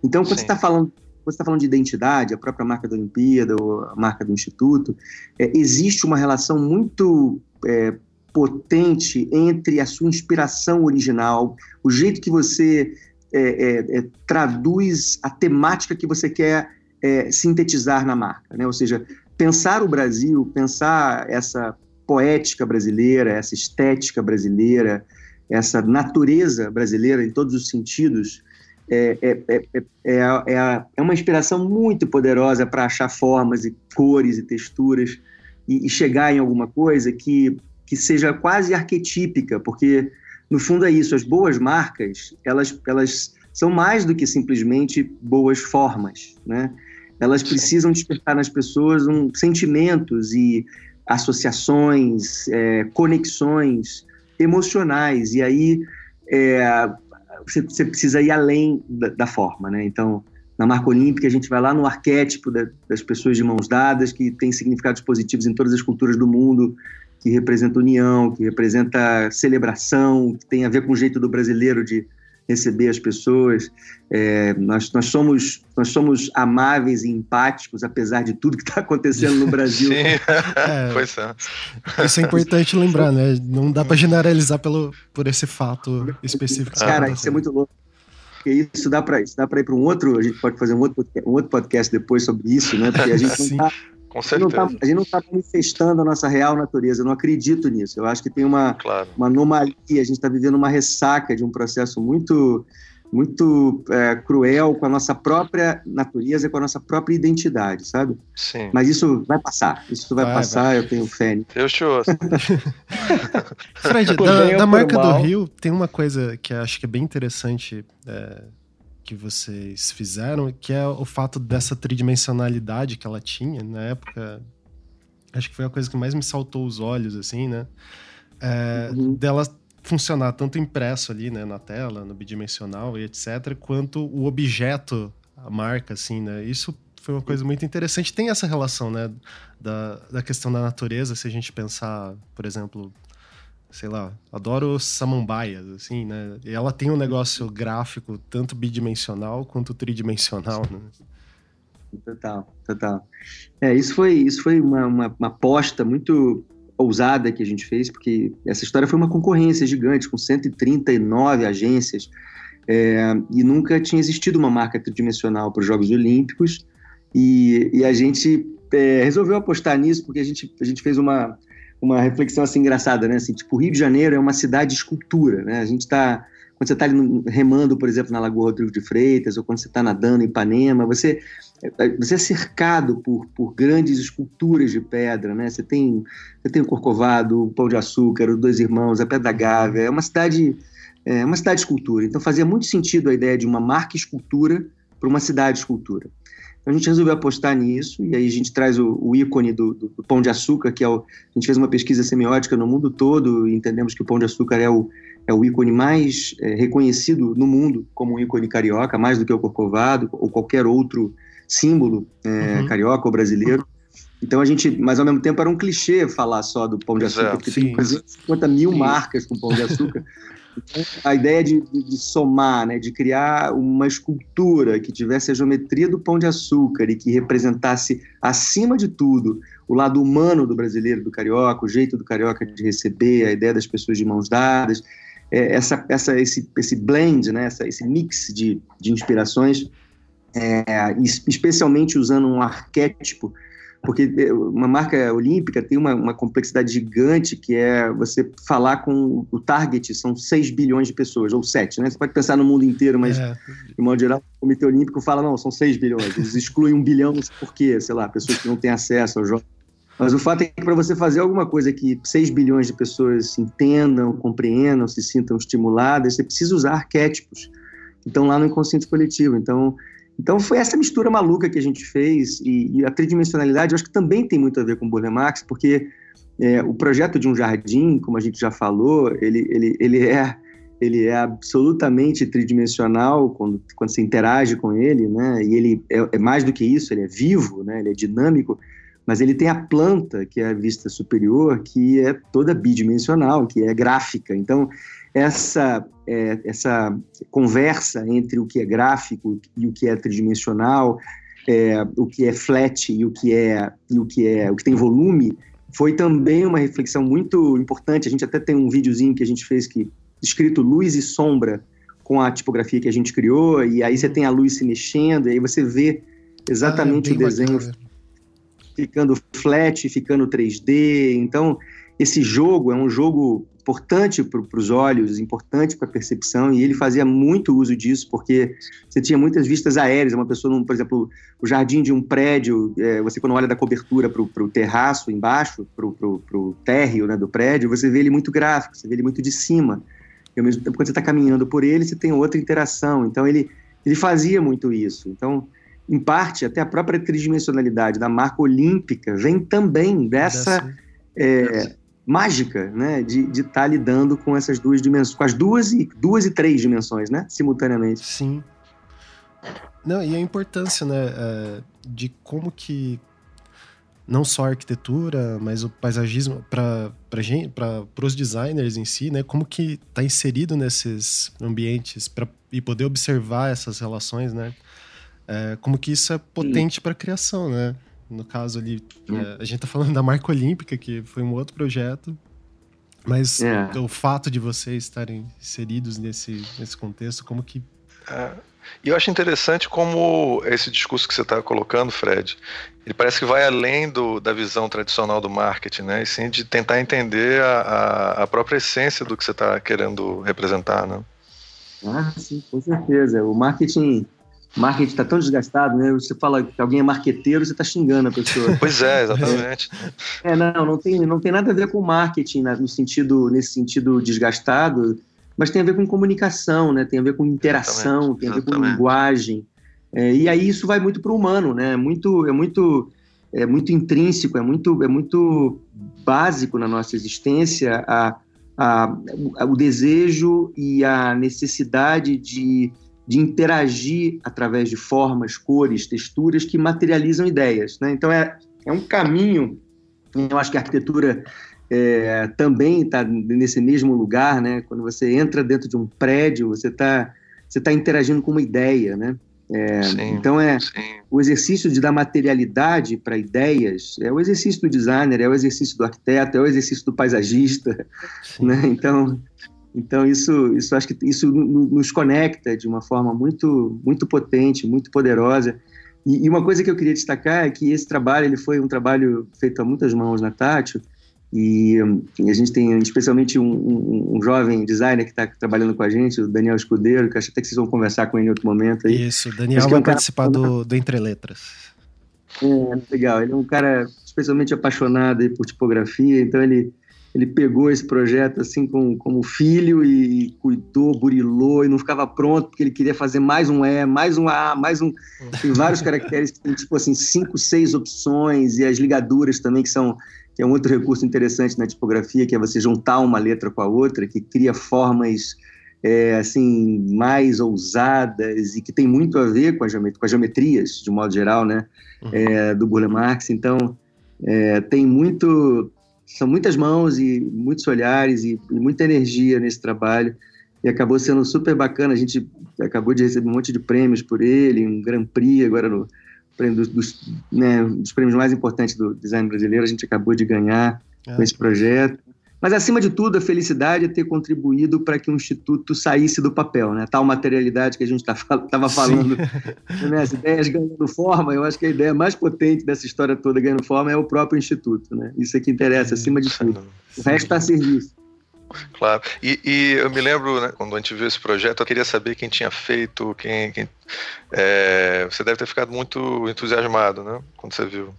E: Então, quando Sim. você está falando você está falando de identidade, a própria marca da Olimpíada ou a marca do Instituto, é, existe uma relação muito é, potente entre a sua inspiração original, o jeito que você é, é, é traduz a temática que você quer é, sintetizar na marca. Né? Ou seja, pensar o Brasil, pensar essa poética brasileira, essa estética brasileira, essa natureza brasileira em todos os sentidos, é, é, é, é, é uma inspiração muito poderosa para achar formas e cores e texturas e, e, chegar em alguma coisa que, que seja quase arquetípica, porque no fundo é isso, as boas marcas, elas, elas são mais do que simplesmente boas formas, né? Elas precisam despertar nas pessoas um, sentimentos e associações, é, conexões emocionais. E aí é, você, você, precisa ir além da, da, forma, né? Então, na marca olímpica, a gente vai lá no arquétipo da, das pessoas de mãos dadas, que tem significados positivos em todas as culturas do mundo, que representa união, que representa celebração, que tem a ver com o jeito do brasileiro de receber as pessoas. É, nós, nós, somos, nós somos amáveis e empáticos, apesar de tudo que está acontecendo no Brasil. Sim,
D: é, pois é. Isso é importante lembrar, né? Não dá para generalizar pelo, por esse fato específico.
E: Cara, isso é muito louco. Porque isso dá para ir para um outro, a gente pode fazer um outro, um outro podcast depois sobre isso, né? Porque a gente não está
B: com certeza.
E: A gente não está tá manifestando a nossa real natureza, eu não acredito nisso. Eu acho que tem uma, claro. uma anomalia, a gente está vivendo uma ressaca de um processo muito muito é, cruel com a nossa própria natureza, com a nossa própria identidade, sabe?
B: Sim.
E: Mas isso vai passar, isso vai, vai passar, vai. eu tenho fé.
B: Deus te ouça.
D: Fred, da, da marca do Rio, tem uma coisa que acho que é bem interessante é, que vocês fizeram, que é o fato dessa tridimensionalidade que ela tinha na época. Acho que foi a coisa que mais me saltou os olhos, assim, né? É, uhum. Dela funcionar tanto impresso ali, né, na tela, no bidimensional e etc., quanto o objeto, a marca, assim, né? Isso foi uma coisa muito interessante. Tem essa relação, né, da, da questão da natureza, se a gente pensar, por exemplo, sei lá, adoro samambaias, assim, né? E ela tem um negócio gráfico tanto bidimensional quanto tridimensional, né?
E: Total, total. É, isso foi, isso foi uma, uma, uma aposta muito ousada que a gente fez, porque essa história foi uma concorrência gigante, com 139 agências, é, e nunca tinha existido uma marca tridimensional para os Jogos Olímpicos, e, e a gente é, resolveu apostar nisso, porque a gente, a gente fez uma, uma reflexão assim engraçada, né? Assim, tipo, o Rio de Janeiro é uma cidade de escultura, né? A gente está quando você está remando, por exemplo, na Lagoa Rodrigo de Freitas, ou quando você está nadando em Ipanema, você, você é cercado por, por grandes esculturas de pedra, né? Você tem, você tem o Corcovado, o Pão de Açúcar, os Dois Irmãos, a Pedra Gávea, é uma cidade, é uma cidade de escultura. Então fazia muito sentido a ideia de uma marca escultura para uma cidade escultura. A gente resolveu apostar nisso, e aí a gente traz o, o ícone do, do, do, pão de açúcar, que é o. A gente fez uma pesquisa semiótica no mundo todo e entendemos que o pão de açúcar é o, é o ícone mais é, reconhecido no mundo como um ícone carioca, mais do que o Corcovado ou qualquer outro símbolo é, uhum. carioca ou brasileiro. Então a gente, mas ao mesmo tempo era um clichê falar só do pão de açúcar, Exato, porque sim. tem 50 mil sim. marcas com pão de açúcar. a ideia de, de, somar, né, de criar uma escultura que tivesse a geometria do pão de açúcar e que representasse, acima de tudo, o lado humano do brasileiro, do carioca, o jeito do carioca de receber, a ideia das pessoas de mãos dadas. é, essa, essa, esse, esse blend, né, essa, esse mix de, de inspirações, é, especialmente usando um arquétipo, porque é, uma marca olímpica tem uma, uma, complexidade gigante que é você falar com o target, são 6 bilhões de pessoas, ou 7, né? Você pode pensar no mundo inteiro, mas é. de modo geral, o Comitê Olímpico fala, não, são 6 bilhões, eles excluem um bilhão, por quê? Sei lá, pessoas que não têm acesso ao jogo. Mas o fato é que para você fazer alguma coisa que 6 bilhões de pessoas entendam, compreendam, se sintam estimuladas, você precisa usar arquétipos que estão lá no inconsciente coletivo. Então, então foi essa mistura maluca que a gente fez e, e a tridimensionalidade eu acho que também tem muito a ver com o Burle Marx, porque é, o projeto de um jardim, como a gente já falou, ele, ele, ele, é, ele é absolutamente tridimensional quando, quando você interage com ele, né? E ele é, é mais do que isso, ele é vivo, né? Ele é dinâmico, mas ele tem a planta, que é a vista superior, que é toda bidimensional, que é gráfica. Então, essa, é, essa conversa entre o que é gráfico e o que é tridimensional, é, o que é flat e o que é, e o que é o que tem volume, foi também uma reflexão muito importante. A gente até tem um videozinho que a gente fez que escrito luz e sombra com a tipografia que a gente criou, e aí você tem a luz se mexendo, e aí você vê exatamente ah, é o desenho bacana. Ficando flat, ficando 3D. Então, esse jogo é um jogo importante para os olhos, importante para a percepção, e ele fazia muito uso disso, porque você tinha muitas vistas aéreas, uma pessoa, num, por exemplo, o jardim de um prédio, é, você quando olha da cobertura para o terraço embaixo, para o térreo né, do prédio, você vê ele muito gráfico, você vê ele muito de cima, e ao mesmo tempo quando você está caminhando por ele, você tem outra interação, então ele, ele fazia muito isso, então em parte, até a própria tridimensionalidade da marca olímpica vem também dessa, é, mágica, né, de estar tá lidando com essas duas dimensões, com as duas e duas e três dimensões, né, simultaneamente.
D: Sim. Não, e a importância, né, é, de como que não só a arquitetura, mas o paisagismo para para os designers em si, né, como que está inserido nesses ambientes para e poder observar essas relações, né, é, como que isso é potente para a criação, né? No caso ali, hum. é, a gente tá falando da marca olímpica, que foi um outro projeto. Mas é. o fato de vocês estarem inseridos nesse, nesse contexto, como que.
B: É. E eu acho interessante como esse discurso que você está colocando, Fred, ele parece que vai além do, da visão tradicional do marketing, né? E sim de tentar entender a, a, a própria essência do que você está querendo representar, né?
E: Ah, sim, com certeza. O marketing marketing está tão desgastado, né? Você fala que alguém é marqueteiro, você está xingando a pessoa.
B: Pois é, exatamente.
E: é, não, não tem, não tem nada a ver com marketing né? no sentido, nesse sentido desgastado, mas tem a ver com comunicação, né? Tem a ver com interação, exatamente, tem a ver exatamente. com linguagem. É, e aí isso vai muito para o humano, né? É muito, é muito, é muito intrínseco, é muito, é muito básico na nossa existência a, a, a o desejo e a necessidade de de interagir através de formas, cores, texturas que materializam ideias. Né? Então é, é um caminho, eu acho que a arquitetura é, também está nesse mesmo lugar, né? quando você entra dentro de um prédio, você está você tá interagindo com uma ideia. Né? É, sim, então é sim. o exercício de dar materialidade para ideias é o exercício do designer, é o exercício do arquiteto, é o exercício do paisagista, né? Então então isso, isso acho que isso nos conecta de uma forma muito, muito potente, muito poderosa. E, e, uma coisa que eu queria destacar é que esse trabalho ele foi um trabalho feito a muitas mãos na Tátil. E, a gente tem especialmente um, um, um jovem designer que está trabalhando com a gente, o Daniel Escudeiro, que acho até que vocês vão conversar com ele em outro momento. Aí.
D: Isso, Daniel vai é um participar cara... do, do Entre Letras.
E: É, legal. Ele é um cara especialmente apaixonado por tipografia, então ele ele pegou esse projeto assim com, como filho e cuidou, burilou e não ficava pronto porque ele queria fazer mais um E, mais um A, mais um. Tem vários caracteres que tem tipo assim cinco, seis opções e as ligaduras também que são que é um outro recurso interessante na tipografia que é você juntar uma letra com a outra que cria formas é, assim mais ousadas e que tem muito a ver com, a geomet com as geometrias de modo geral, né, uhum. é, do Burle Marx. Então é, tem muito são muitas mãos e muitos olhares e, e, muita energia nesse trabalho e acabou sendo super bacana. A gente acabou de receber um monte de prêmios por ele, um Grand Prix agora no prêmio dos, dos, né, dos prêmios mais importantes do design brasileiro. A gente acabou de ganhar é. com esse projeto. Mas, acima de tudo, a felicidade é ter contribuído para que o Instituto saísse do papel, né? Tal materialidade que a gente estava tá, falando. Né? As ideias ganhando forma, eu acho que a ideia mais potente dessa história toda ganhando forma é o próprio Instituto, né? Isso é que interessa, acima de tudo. O resto está a serviço.
B: Claro. E, e, eu me lembro, né, quando a gente viu esse projeto, eu queria saber quem tinha feito, quem. quem é, você deve ter ficado muito entusiasmado, né? Quando você viu.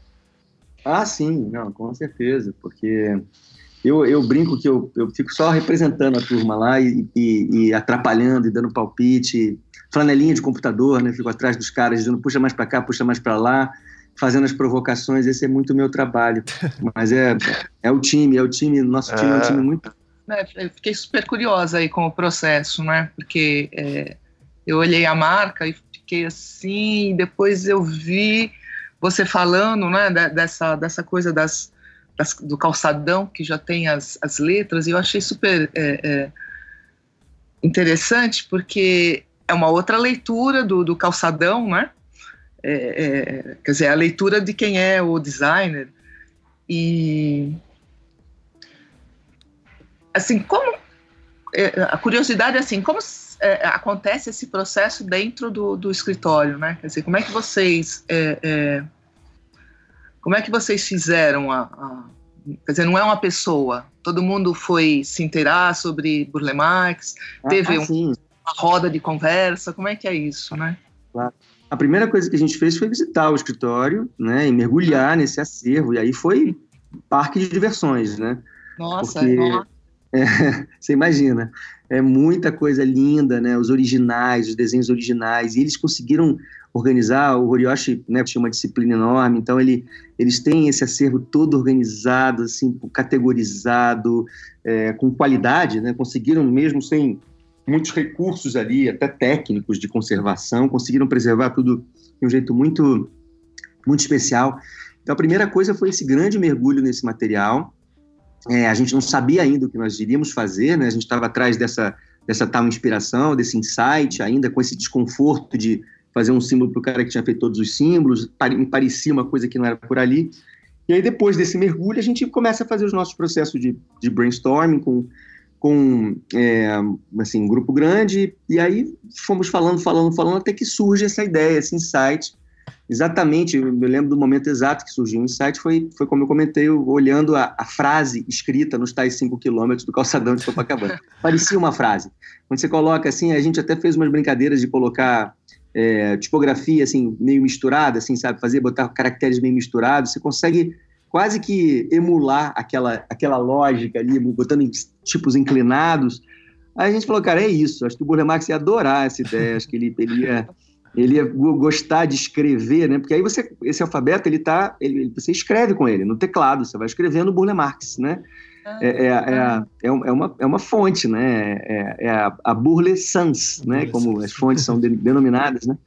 E: Ah, sim, não, com certeza, porque eu, eu brinco que eu, eu fico só representando a turma lá e, e, e atrapalhando e dando palpite, flanelinha de computador, né? Fico atrás dos caras dizendo puxa mais para cá, puxa mais para lá, fazendo as provocações. Esse é muito o meu trabalho. Mas é, é o time, é o time, nosso time é, é um time muito.
F: É, eu fiquei super curiosa aí com o processo, né? Porque é, eu olhei a marca e fiquei assim, depois eu vi você falando, né, dessa, dessa coisa das das, do calçadão, que já tem as, as letras, e eu achei super é, é, interessante, porque é uma outra leitura do, do calçadão, né? É, é, quer dizer, a leitura de quem é o designer. E. Assim, como. É, a curiosidade é assim, como é, acontece esse processo dentro do, do escritório, né? Quer dizer, como é que vocês como é que vocês fizeram a, a, Quer dizer, não é uma pessoa. Todo mundo foi se inteirar sobre Burle Marx, ah, teve ah, um, uma roda de conversa. Como é que é isso, né?
E: Claro. A primeira coisa que a gente fez foi visitar o escritório, né, e mergulhar nesse acervo. E aí foi parque de diversões, né?
F: Nossa, Porque, nossa.
E: É, você imagina, é muita coisa linda, né? Os originais, os desenhos originais, e eles conseguiram organizar. O Horioshi né, tinha uma disciplina enorme, então ele, eles têm esse acervo todo organizado, assim, categorizado, é, com qualidade, né? Conseguiram mesmo sem muitos recursos ali, até técnicos de conservação, conseguiram preservar tudo de um jeito muito, muito especial. Então a primeira coisa foi esse grande mergulho nesse material. É, a gente não sabia ainda o que nós iríamos fazer, né? A gente estava atrás dessa dessa tal inspiração, desse insight, ainda com esse desconforto de fazer um símbolo para o cara que tinha feito todos os símbolos, me parecia uma coisa que não era por ali. E aí, depois desse mergulho, a gente começa a fazer os nossos processos de, de brainstorming com, com é, assim, um grupo grande, e aí fomos falando, falando, falando, até que surge essa ideia, esse insight. Exatamente, eu me lembro do momento exato que surgiu o insight, foi, foi como eu comentei, olhando a, a frase escrita nos tais 5 quilômetros do calçadão de Copacabana. Parecia uma frase. Quando você coloca assim, a gente até fez umas brincadeiras de colocar é, tipografia assim meio misturada, assim, sabe, fazer botar caracteres meio misturados, você consegue quase que emular aquela aquela lógica ali, botando em tipos inclinados. Aí a gente falou, cara, é isso. Acho que o Burle Marx ia adorar essa ideia. Acho que ele, ele ia ele ia gostar de escrever, né? Porque aí você esse alfabeto ele tá, ele, você escreve com ele no teclado, você vai escrevendo Burle Marx, né? É, é, é, é, é, uma, é uma fonte, né? É, é a, a Burle Sans, né? Como as fontes são denominadas, né?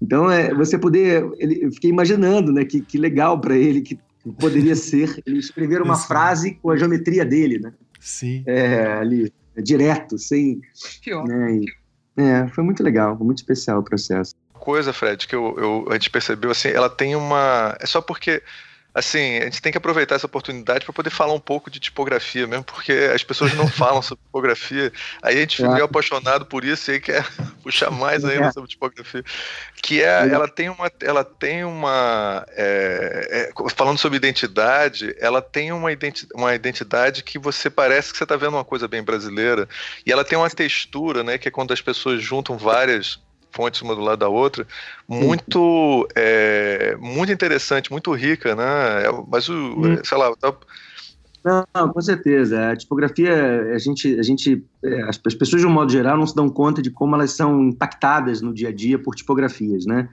E: Então, é, você poder... Ele, eu fiquei imaginando, né? Que, que legal para ele, que poderia ser ele escrever uma Isso. frase com a geometria dele, né?
C: Sim.
E: É, ali, direto, sem... Né? é, foi muito legal, foi muito especial o processo.
B: Coisa, Fred, que eu, eu, a gente percebeu, assim, ela tem uma... É só porque assim, a gente tem que aproveitar essa oportunidade para poder falar um pouco de tipografia mesmo, porque as pessoas não falam sobre tipografia. Aí a gente fica meio apaixonado por isso e aí quer puxar mais ainda é. sobre tipografia. Que é, ela tem uma, ela tem uma, é, é, falando sobre identidade, ela tem uma, identi uma identidade que você parece que você está vendo uma coisa bem brasileira e ela tem uma textura, né, que é quando as pessoas juntam várias fontes uma do lado da outra, muito, é, muito interessante, muito rica, né? É, mas o, hum. sei lá, tá...
E: Não, com certeza. A tipografia, a gente, a gente, é, as, as pessoas de um modo geral não se dão conta de como elas são impactadas no dia a dia por tipografias, né?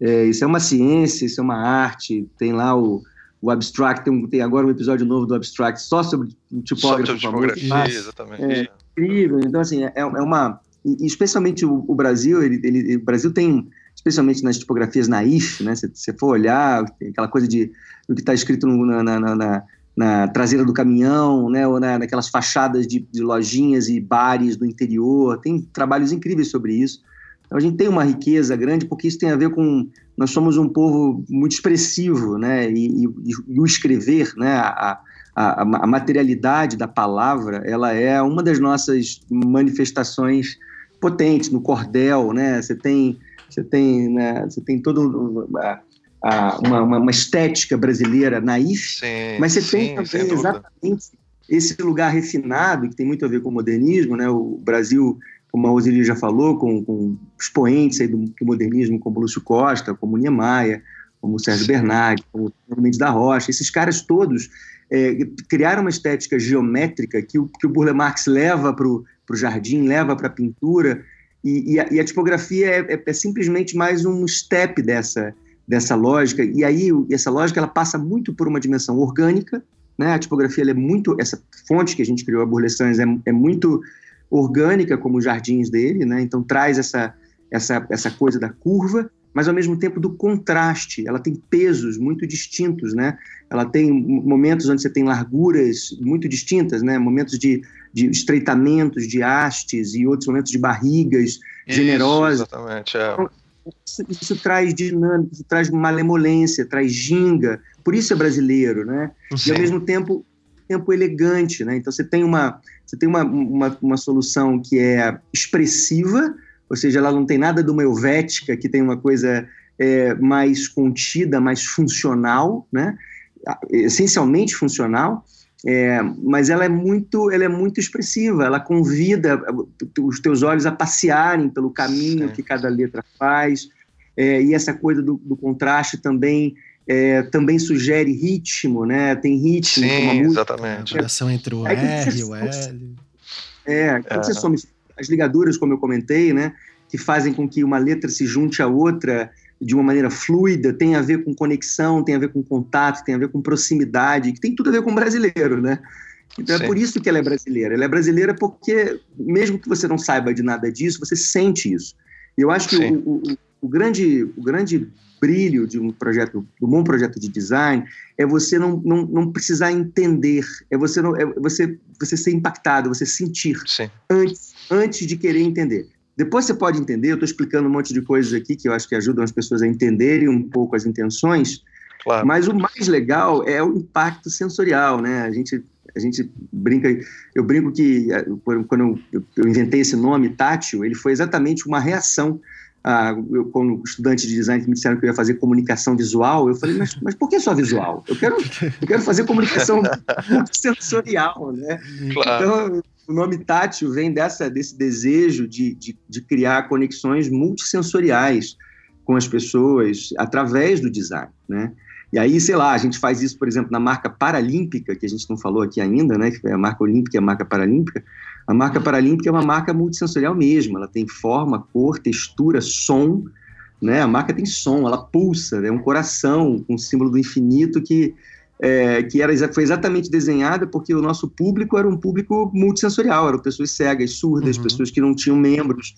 E: É, isso é uma ciência, isso é uma arte. Tem lá o, o Abstract, tem, tem, agora um episódio novo do Abstract só sobre tipógrafo.
B: Só sobre tipografia, exatamente.
E: É, incrível. Então, assim, é, é uma e, especialmente o, o Brasil, ele, ele, o Brasil tem, especialmente nas tipografias naif, né? Se você for olhar, tem aquela coisa de o que está escrito no, na, na, na, na, traseira do caminhão, né? Ou na, naquelas fachadas de, de lojinhas e bares do interior, tem trabalhos incríveis sobre isso. Então a gente tem uma riqueza grande porque isso tem a ver com nós somos um povo muito expressivo, né? E, e, e o escrever, né? A, a, a, materialidade da palavra, ela é uma das nossas manifestações potentes no cordel, né? Você tem, você tem, né? Você tem todo uma, uma, estética brasileira naif, sim, mas você sim, tem também exatamente esse lugar refinado que tem muito a ver com o modernismo, né? O Brasil, como a Roseli já falou, com, com expoentes do, do, modernismo como Lúcio Costa, como Niemeyer, como Sérgio Bernardi, como Mendes da Rocha, esses caras todos é, criaram uma estética geométrica que o, que o Burle Marx leva para o jardim, leva para a pintura, e, e, a, e, a, tipografia é, é, é, simplesmente mais um step dessa, dessa lógica, e aí essa lógica ela passa muito por uma dimensão orgânica, né? a tipografia é muito, essa fonte que a gente criou, a Burle Sans, é, é muito orgânica como os jardins dele, né? então traz essa, essa, essa coisa da curva, mas ao mesmo tempo do contraste. Ela tem pesos muito distintos, né? Ela tem momentos onde você tem larguras muito distintas, né? Momentos de, de estreitamentos, de hastes e outros momentos de barrigas isso, generosas.
B: Exatamente, é. Então,
E: isso, isso, traz dinâmica, isso traz malemolência, traz ginga. Por isso é brasileiro, né? Sim. E ao mesmo tempo tempo elegante, né? Então você tem uma você tem uma, uma, uma solução que é expressiva, ou seja, ela não tem nada de uma helvética, que tem uma coisa é, mais contida, mais funcional, né? essencialmente funcional, é, mas ela é muito ela é muito expressiva, ela convida os teus olhos a passearem pelo caminho Sim. que cada letra faz, é, e essa coisa do, do contraste também é, também sugere ritmo, né? Tem ritmo.
B: Sim, exatamente.
C: A relação entre o R e o L.
E: É, quando é. você some as ligaduras, como eu comentei, né, que fazem com que uma letra se junte à outra de uma maneira fluida, tem a ver com conexão, tem a ver com contato, tem a ver com proximidade, que tem tudo a ver com o brasileiro, né? Então é Sim. é por isso que ela é brasileira. Ela é brasileira porque, mesmo que você não saiba de nada disso, você sente isso. E eu acho que o, o, o, grande, o grande brilho de um projeto, de um bom projeto de design, é você não, não, não precisar entender, é você, não, é você, você ser impactado, você sentir antes, antes de querer entender. Depois você pode entender, eu estou explicando um monte de coisas aqui que eu acho que ajudam as pessoas a entenderem um pouco as intenções, claro. mas o mais legal é o impacto sensorial, né? A gente, a gente brinca, eu brinco que eh, quando eu, eu inventei esse nome, tátil, ele foi exatamente uma reação ah, eu, como estudante de design me disseram que eu ia fazer comunicação visual, eu falei, mas, mas por que só visual? Eu quero, eu quero fazer comunicação sensorial, né? Claro. Então, o nome tátil vem dessa, desse desejo de, de, de, criar conexões multissensoriais com as pessoas através do design, né? E aí, sei lá, a gente faz isso, por exemplo, na marca paralímpica, que a gente não falou aqui ainda, né? Que é a marca olímpica e a marca paralímpica. A marca paralímpica é uma marca multissensorial mesmo. Ela tem forma, cor, textura, som, né? A marca tem som, ela pulsa, é um coração com um símbolo do infinito que é, que era, foi exatamente desenhada porque o nosso público era um público multissensorial, eram pessoas cegas, surdas, uhum. pessoas que não tinham membros.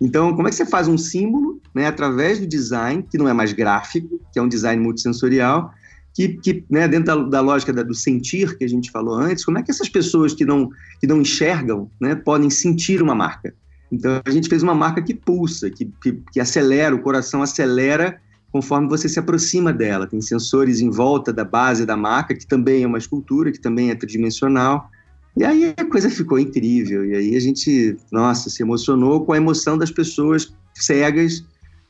E: Então, como é que você faz um símbolo, né, através do design, que não é mais gráfico, que é um design multissensorial, que, que né, dentro da, da lógica da, do sentir que a gente falou antes, como é que essas pessoas que não, que não enxergam né, podem sentir uma marca? Então, a gente fez uma marca que pulsa, que, que, que acelera, o coração acelera conforme você se aproxima dela. Tem sensores em volta da base da marca, que também é uma escultura, que também é tridimensional. E aí a coisa ficou incrível. E aí a gente, nossa, se emocionou com a emoção das pessoas cegas,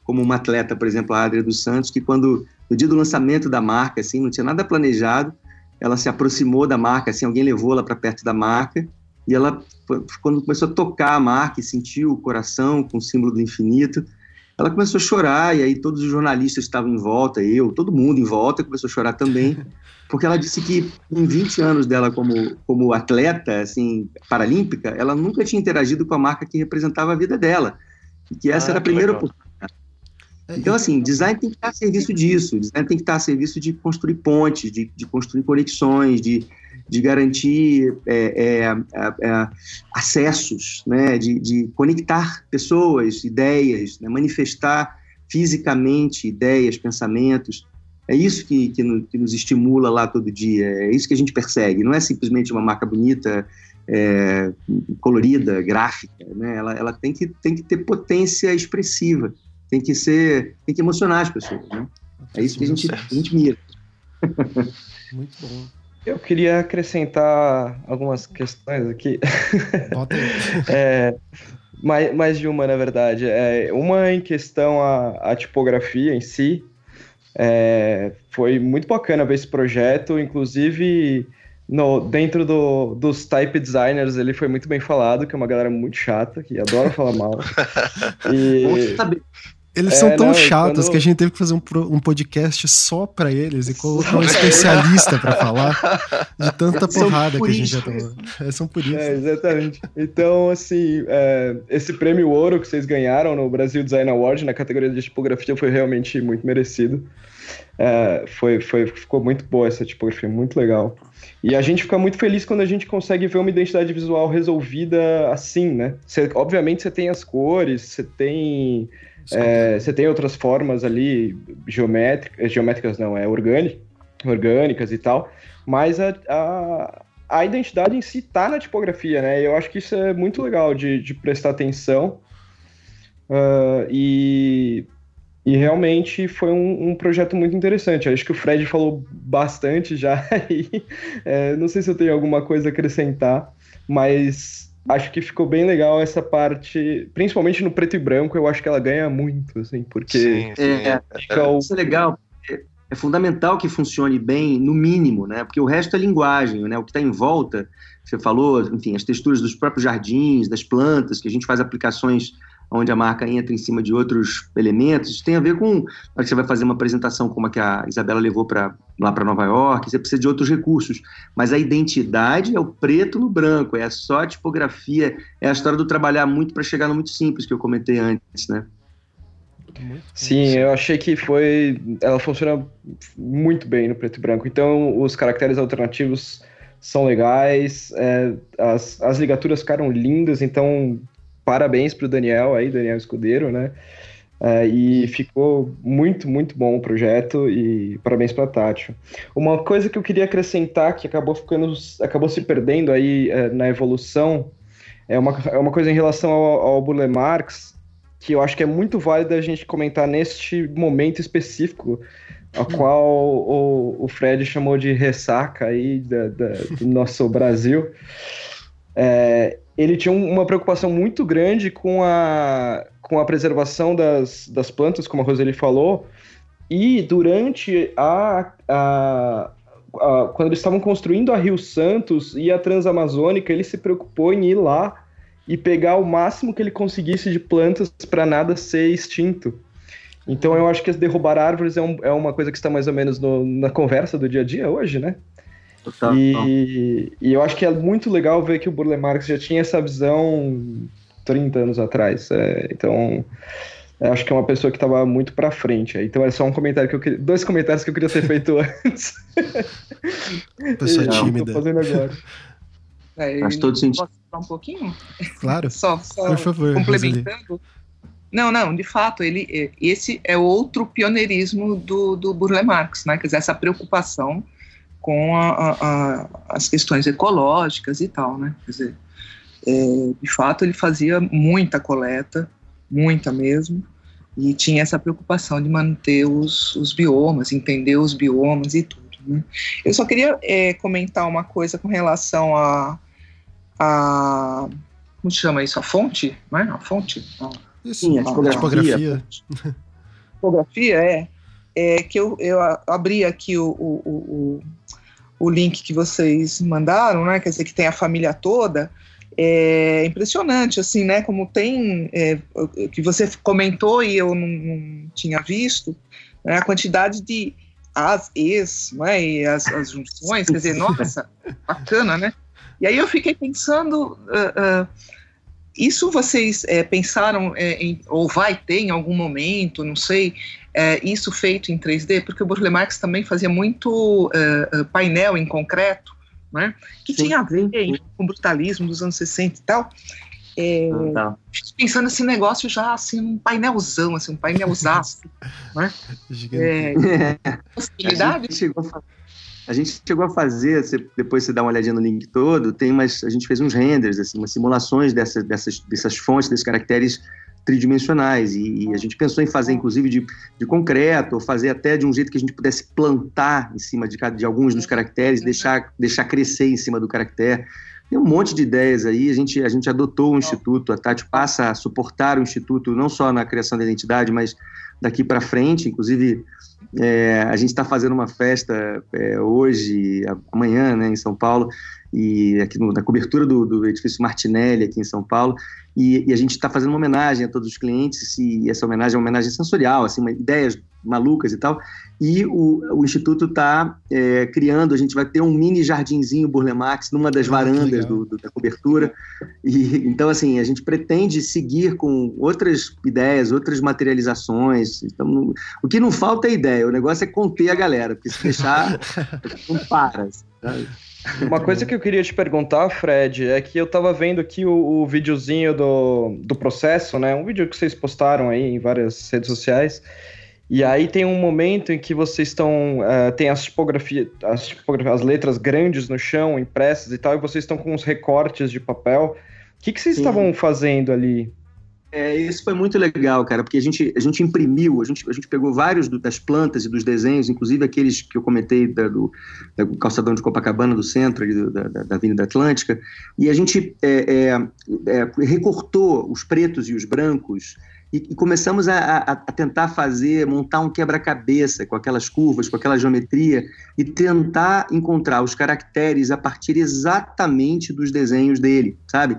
E: como uma atleta, por exemplo, a Adria dos Santos, que quando, no dia do lançamento da marca, assim, não tinha nada planejado, ela se aproximou da marca, assim, alguém levou ela para perto da marca, e ela, quando começou a tocar a marca e sentiu o coração com o símbolo do infinito, ela começou a chorar, e aí todos os jornalistas estavam em volta, eu, todo mundo em volta, começou a chorar também, porque ela disse que em 20 anos dela como, como atleta, assim, paralímpica, ela nunca tinha interagido com a marca que representava a vida dela, e que essa ah, era a primeira oportunidade. É, então, assim, design tem que estar a serviço disso, design tem que estar a serviço de construir pontes, de, de construir conexões, de, de garantir é, é, é, acessos, né, de, de, conectar pessoas, ideias, né, manifestar fisicamente ideias, pensamentos. É isso que, que, no, que, nos estimula lá todo dia, é isso que a gente persegue. Não é simplesmente uma marca bonita, é, colorida, gráfica. Né? Ela, ela tem, que, tem que ter potência expressiva, tem que ser, tem que emocionar as pessoas. Né? É isso que a gente, a gente mira.
C: Muito bom.
G: Eu queria acrescentar algumas questões aqui. é, mais, mais de uma, na verdade. É, uma em questão a, a tipografia em si. É, foi muito bacana ver esse projeto, inclusive no, dentro do, dos type designers ele foi muito bem falado, que é uma galera muito chata, que adora falar mal.
D: e... Eles é, são tão não, chatos quando... que a gente teve que fazer um, um podcast só pra eles e colocar um especialista pra falar de tanta porrada que a gente já tomou. É, são por isso.
G: É, exatamente. Então, assim, é, esse prêmio ouro que vocês ganharam no Brasil Design Award na categoria de tipografia foi realmente muito merecido. É, foi, foi, ficou muito boa essa tipografia, muito legal. E a gente fica muito feliz quando a gente consegue ver uma identidade visual resolvida assim, né? Cê, obviamente você tem as cores, você tem é, você tem outras formas ali, geométricas, geométricas não, é orgânicas, orgânicas e tal, mas a, a, a identidade em si está na tipografia, né? Eu acho que isso é muito legal de, de prestar atenção. Uh, e, e realmente foi um, um, projeto muito interessante. Acho que o Fred falou bastante já. E, é, não sei se eu tenho alguma coisa a acrescentar, mas acho que ficou bem legal essa parte, principalmente no preto e branco, eu acho que ela ganha muito, assim, porque sim, sim.
E: É, fica o... Isso é legal. É fundamental que funcione bem, no mínimo, né? Porque o resto é linguagem, né? O que está em volta, você falou, enfim, as texturas dos próprios jardins, das plantas, que a gente faz aplicações onde a marca entra em cima de outros elementos. Isso tem a ver com que você vai fazer uma apresentação como a que a Isabela levou para lá para Nova York, você precisa de outros recursos. Mas a identidade é o preto no branco, é só a tipografia, é a história do trabalhar muito para chegar no muito simples que eu comentei antes, né?
G: Sim, eu achei que foi. Ela funciona muito bem no preto e branco. Então, os caracteres alternativos são legais, é, as, as ligaturas ficaram lindas, então parabéns para o Daniel aí, Daniel Escudeiro, né? É, e ficou muito, muito bom o projeto e parabéns para a Tati. Uma coisa que eu queria acrescentar que acabou ficando, acabou se perdendo aí é, na evolução é uma, é uma coisa em relação ao, ao Burle Marx que eu acho que é muito válido a gente comentar neste momento específico, a qual o, o Fred chamou de ressaca aí da, da do nosso Brasil. É, ele tinha uma preocupação muito grande com a, com a preservação das, das plantas, como a Roseli falou, e durante a, a, a, quando eles estavam construindo a Rio Santos e a Transamazônica, ele se preocupou em ir lá e pegar o máximo que ele conseguisse de plantas para nada ser extinto. Então eu acho que derrubar árvores é, um, é uma coisa que está mais ou menos no, na conversa do dia a dia hoje, né? Total, e, e, eu acho que é muito legal ver que o Burle Marx já tinha essa visão 30 anos atrás. É, então, acho que é uma pessoa que estava muito para frente. Então, é só um comentário que eu queria, dois comentários que eu queria ter feito antes.
D: Pessoa e, tímida.
G: fazendo agora.
F: É, Faz todo sentido. Posso falar um pouquinho?
D: Claro.
F: só, só
D: Por favor,
F: complementando. Não, não, de fato, ele, é, esse é outro pioneirismo do, do Burle Marx, né? Quer dizer, essa preocupação com a, a, a, as questões ecológicas e tal, né? Quer dizer, é, de fato ele fazia muita coleta, muita mesmo, e tinha essa preocupação de manter os, os biomas, entender os biomas e tudo. Né? Eu só queria é, comentar uma coisa com relação a, a como se chama isso? A fonte, não é? A fonte?
D: Isso, Sim, a tipografia.
F: Tipografia, é. É que eu, eu abri aqui o, o, o, o link que vocês mandaram, né? Quer dizer, que tem a família toda. É impressionante, assim, né? Como tem, é, que você comentou e eu não, não tinha visto, né, a quantidade de as, ex, né, e as, as junções, quer dizer, nossa, bacana, né? E aí eu fiquei pensando, uh, uh, isso vocês é, pensaram é, em, ou vai ter em algum momento, não sei, é, isso feito em 3D, porque o Burle Marx também fazia muito é, é, painel em concreto, né, que sim, tinha a ver sim. com o brutalismo dos anos 60 e tal. É, ah, tá. Pensando nesse negócio já assim, um painelzão, assim, um painelzaço, né? É, possibilidade?
E: A gente, chegou a, a gente chegou a fazer, você, depois você dá uma olhadinha no link todo, tem umas, a gente fez uns renders, assim, umas simulações dessas, dessas, dessas fontes, desses caracteres tridimensionais. E, e, a gente pensou em fazer, inclusive, de, de concreto, ou fazer até de um jeito que a gente pudesse plantar em cima de, de alguns dos caracteres, deixar, deixar crescer em cima do caractere. Tem um monte de ideias aí. A gente, a gente adotou o Instituto, a Tati passa a suportar o Instituto, não só na criação da identidade, mas daqui para frente. Inclusive, é, a gente está fazendo uma festa é, hoje, amanhã, né, em São Paulo, e aqui no, na cobertura do, do, edifício Martinelli, aqui em São Paulo, e, e a gente está fazendo uma homenagem a todos os clientes, e essa homenagem é uma homenagem sensorial, assim, uma, ideias malucas e tal, e o, o Instituto está é, criando, a gente vai ter um mini jardinzinho Burle Marx numa das ah, varandas do, do, da cobertura, e então, assim, a gente pretende seguir com outras ideias, outras materializações, então, o que não falta é ideia, o negócio é conter a galera, porque se deixar, não para, sabe?
G: Uma coisa que eu queria te perguntar, Fred, é que eu tava vendo aqui o, o videozinho do, do processo, né? Um vídeo que vocês postaram aí em várias redes sociais. E aí tem um momento em que vocês estão. Uh, tem as tipografias, as tipografias, as letras grandes no chão, impressas e tal, e vocês estão com os recortes de papel. O que, que vocês Sim. estavam fazendo ali?
E: É, isso foi muito legal, cara, porque a gente, a gente imprimiu, a gente, a gente pegou vários do, das plantas e dos desenhos, inclusive aqueles que eu comentei da, do, da, do calçadão de Copacabana, do centro ali, da, da, da Avenida Atlântica, e a gente é, é, é, recortou os pretos e os brancos e, e começamos a, a, a, tentar fazer, montar um quebra-cabeça com aquelas curvas, com aquela geometria e tentar encontrar os caracteres a partir exatamente dos desenhos dele, sabe?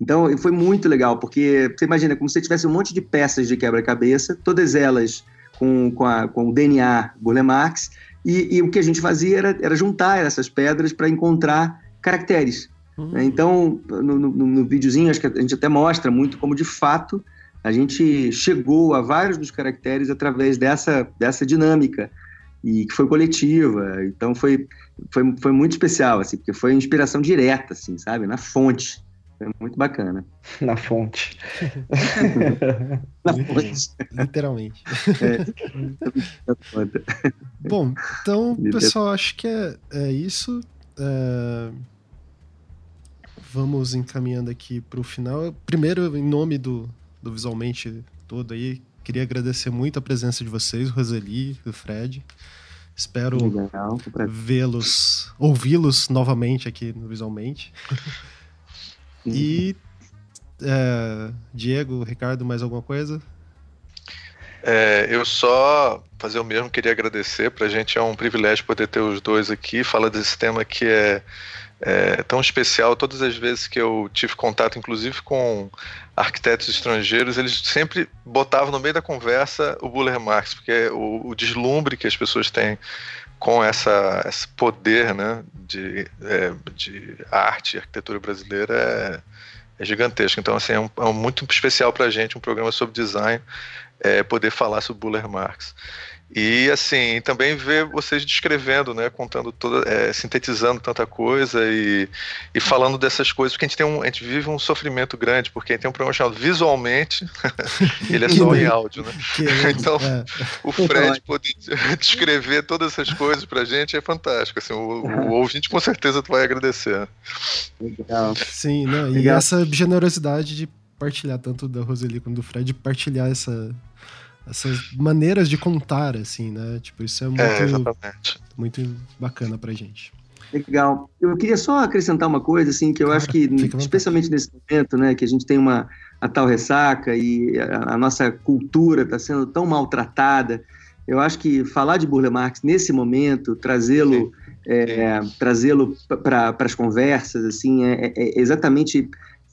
E: Então, foi muito legal, porque você imagina como se tivesse um monte de peças de quebra-cabeça, todas elas com, com, a, com o DNA Burle Marx, e, e, o que a gente fazia era, era juntar essas pedras para encontrar caracteres. Uhum. Então, no, no, no videozinho, acho que a gente até mostra muito como, de fato, a gente chegou a vários dos caracteres através dessa, dessa dinâmica, e que foi coletiva. Então, foi, foi, foi muito especial, assim, porque foi inspiração direta, assim, sabe? Na fonte. Foi muito bacana.
G: Na fonte.
C: Na fonte. Literalmente. É. Bom, então, pessoal, acho que é, é isso. É... Vamos encaminhando aqui para o final. Primeiro, em nome do, do Visualmente todo aí, queria agradecer muito a presença de vocês, Roseli, o Fred. Espero vê-los, ouvi-los novamente aqui no Visualmente. E é, Diego, Ricardo, mais alguma coisa?
B: É, eu só fazer o mesmo, queria agradecer. Para a gente é um privilégio poder ter os dois aqui. Fala desse tema que é, é, tão especial. Todas as vezes que eu tive contato, inclusive com arquitetos estrangeiros, eles sempre botavam no meio da conversa o Buller Marx, porque o, o deslumbre que as pessoas têm com essa, esse poder né, de, é, de arte e arquitetura brasileira é, é gigantesco. Então, assim, é, um, é um muito especial para a gente um programa sobre design é, poder falar sobre Buller Marx. E assim, também ver vocês descrevendo, né, contando toda, é, sintetizando tanta coisa e, e falando dessas coisas, porque a gente tem um, a gente vive um sofrimento grande, porque tem um programa chamado Visualmente, ele é só em áudio, né? então, é. o Fred poder descrever todas essas coisas pra gente é fantástico, assim, o, o ouvinte com certeza vai agradecer.
C: Legal. Sim, não, e Legal. essa generosidade de partilhar tanto da Roseli quanto do Fred, partilhar essa essas maneiras de contar, assim, né? Tipo, isso é muito, é, muito bacana pra gente.
E: Legal. Eu queria só acrescentar uma coisa, assim, que eu claro, acho que, especialmente nesse momento, né, que a gente tem uma a tal ressaca e a, a nossa cultura está sendo tão maltratada, eu acho que falar de Burle Marx nesse momento, trazê-lo é, trazê-lo para as conversas, assim, é, é exatamente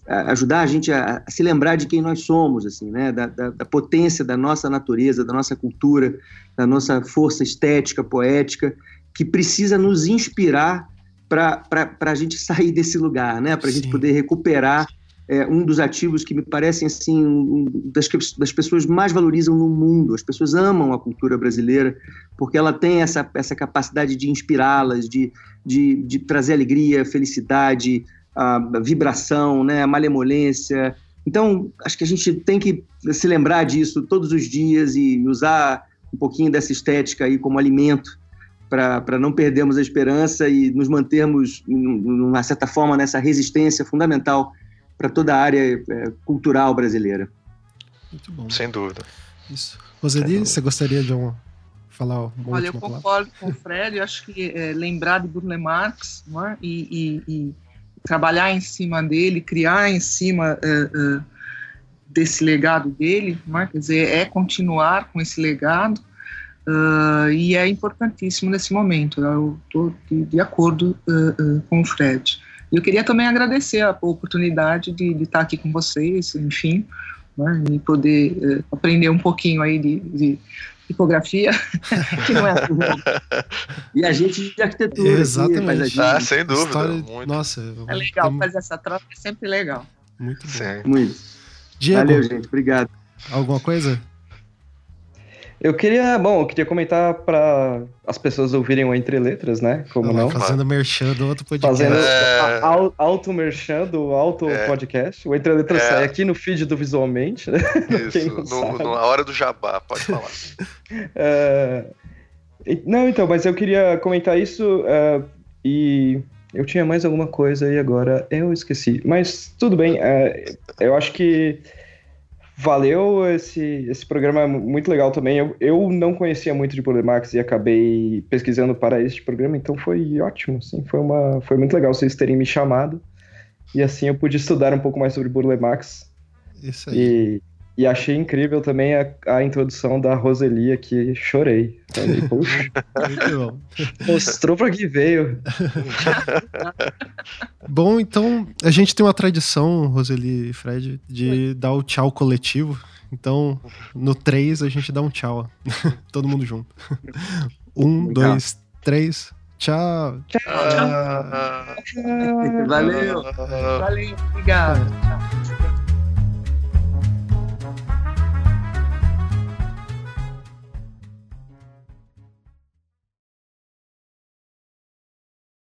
E: ajudar a gente a, a, se lembrar de quem nós somos, assim, né? Da, da, da, potência da nossa natureza, da nossa cultura, da nossa força estética, poética, que precisa nos inspirar para a gente sair desse lugar, né? Para a gente poder recuperar é, um dos ativos que me parecem assim um, das que das pessoas mais valorizam no mundo. As pessoas amam a cultura brasileira porque ela tem essa, essa capacidade de inspirá-las, de, de, de trazer alegria, felicidade, a vibração, né, a malemolência. Então, acho que a gente tem que se lembrar disso todos os dias e usar um pouquinho dessa estética aí como alimento para não perdermos a esperança e nos mantermos, de uma certa forma, nessa resistência fundamental para toda a área é, cultural brasileira.
B: Muito bom. Sem dúvida.
D: Isso. Roseli, você gostaria de um, falar uma
F: Olha, eu concordo palavra? com o Fred, eu acho que é, lembrar de Burle Marx é? e, e, e, trabalhar em cima dele, criar em cima é, é, desse legado dele, é? quer dizer, é continuar com esse legado uh, e é importantíssimo nesse momento, eu estou de, de, acordo uh, uh, com o Fred. Eu queria também agradecer a oportunidade de, de estar aqui com vocês, enfim, né, e poder aprender um pouquinho aí de, de tipografia, que não é assim.
E: e a gente de arquitetura.
D: Exatamente.
B: Gente... Ah, sem dúvida. História...
D: Muito. Nossa,
F: é legal tem... fazer essa troca, é sempre legal.
D: Muito bom.
E: Muito. Diego, Valeu, gente. Obrigado.
D: Alguma coisa?
G: Eu queria, bom, eu queria comentar para as pessoas ouvirem o Entre Letras, né? Como não?
D: Fazendo merchan do outro podcast.
G: Fazendo é... auto-merchan do auto-podcast. É. O Entre Letras é. sai aqui no feed do Visualmente, né?
B: Isso, no, no, na hora do jabá, pode falar.
G: é... Não, então, mas eu queria comentar isso uh, e eu tinha mais alguma coisa e agora eu esqueci. Mas tudo bem, uh, eu acho que valeu esse, esse programa é muito legal também. Eu, eu não conhecia muito de Burlemax e acabei pesquisando para este programa, então foi ótimo, sim, foi, uma, foi muito legal vocês terem me chamado. E assim eu pude estudar um pouco mais sobre Burlemax.
D: Isso aí.
G: E, e achei incrível também a, a introdução da Roselia, que chorei. Falei, Poxa, mostrou pra que veio.
D: Bom, então a gente tem uma tradição, Roseli e Fred, de Oi. dar o tchau coletivo. Então, no 3 a gente dá um tchau. Todo mundo junto. Um, Legal. dois, três. Tchau.
F: Tchau. tchau.
E: Valeu.
F: Valeu. Obrigado. Tchau.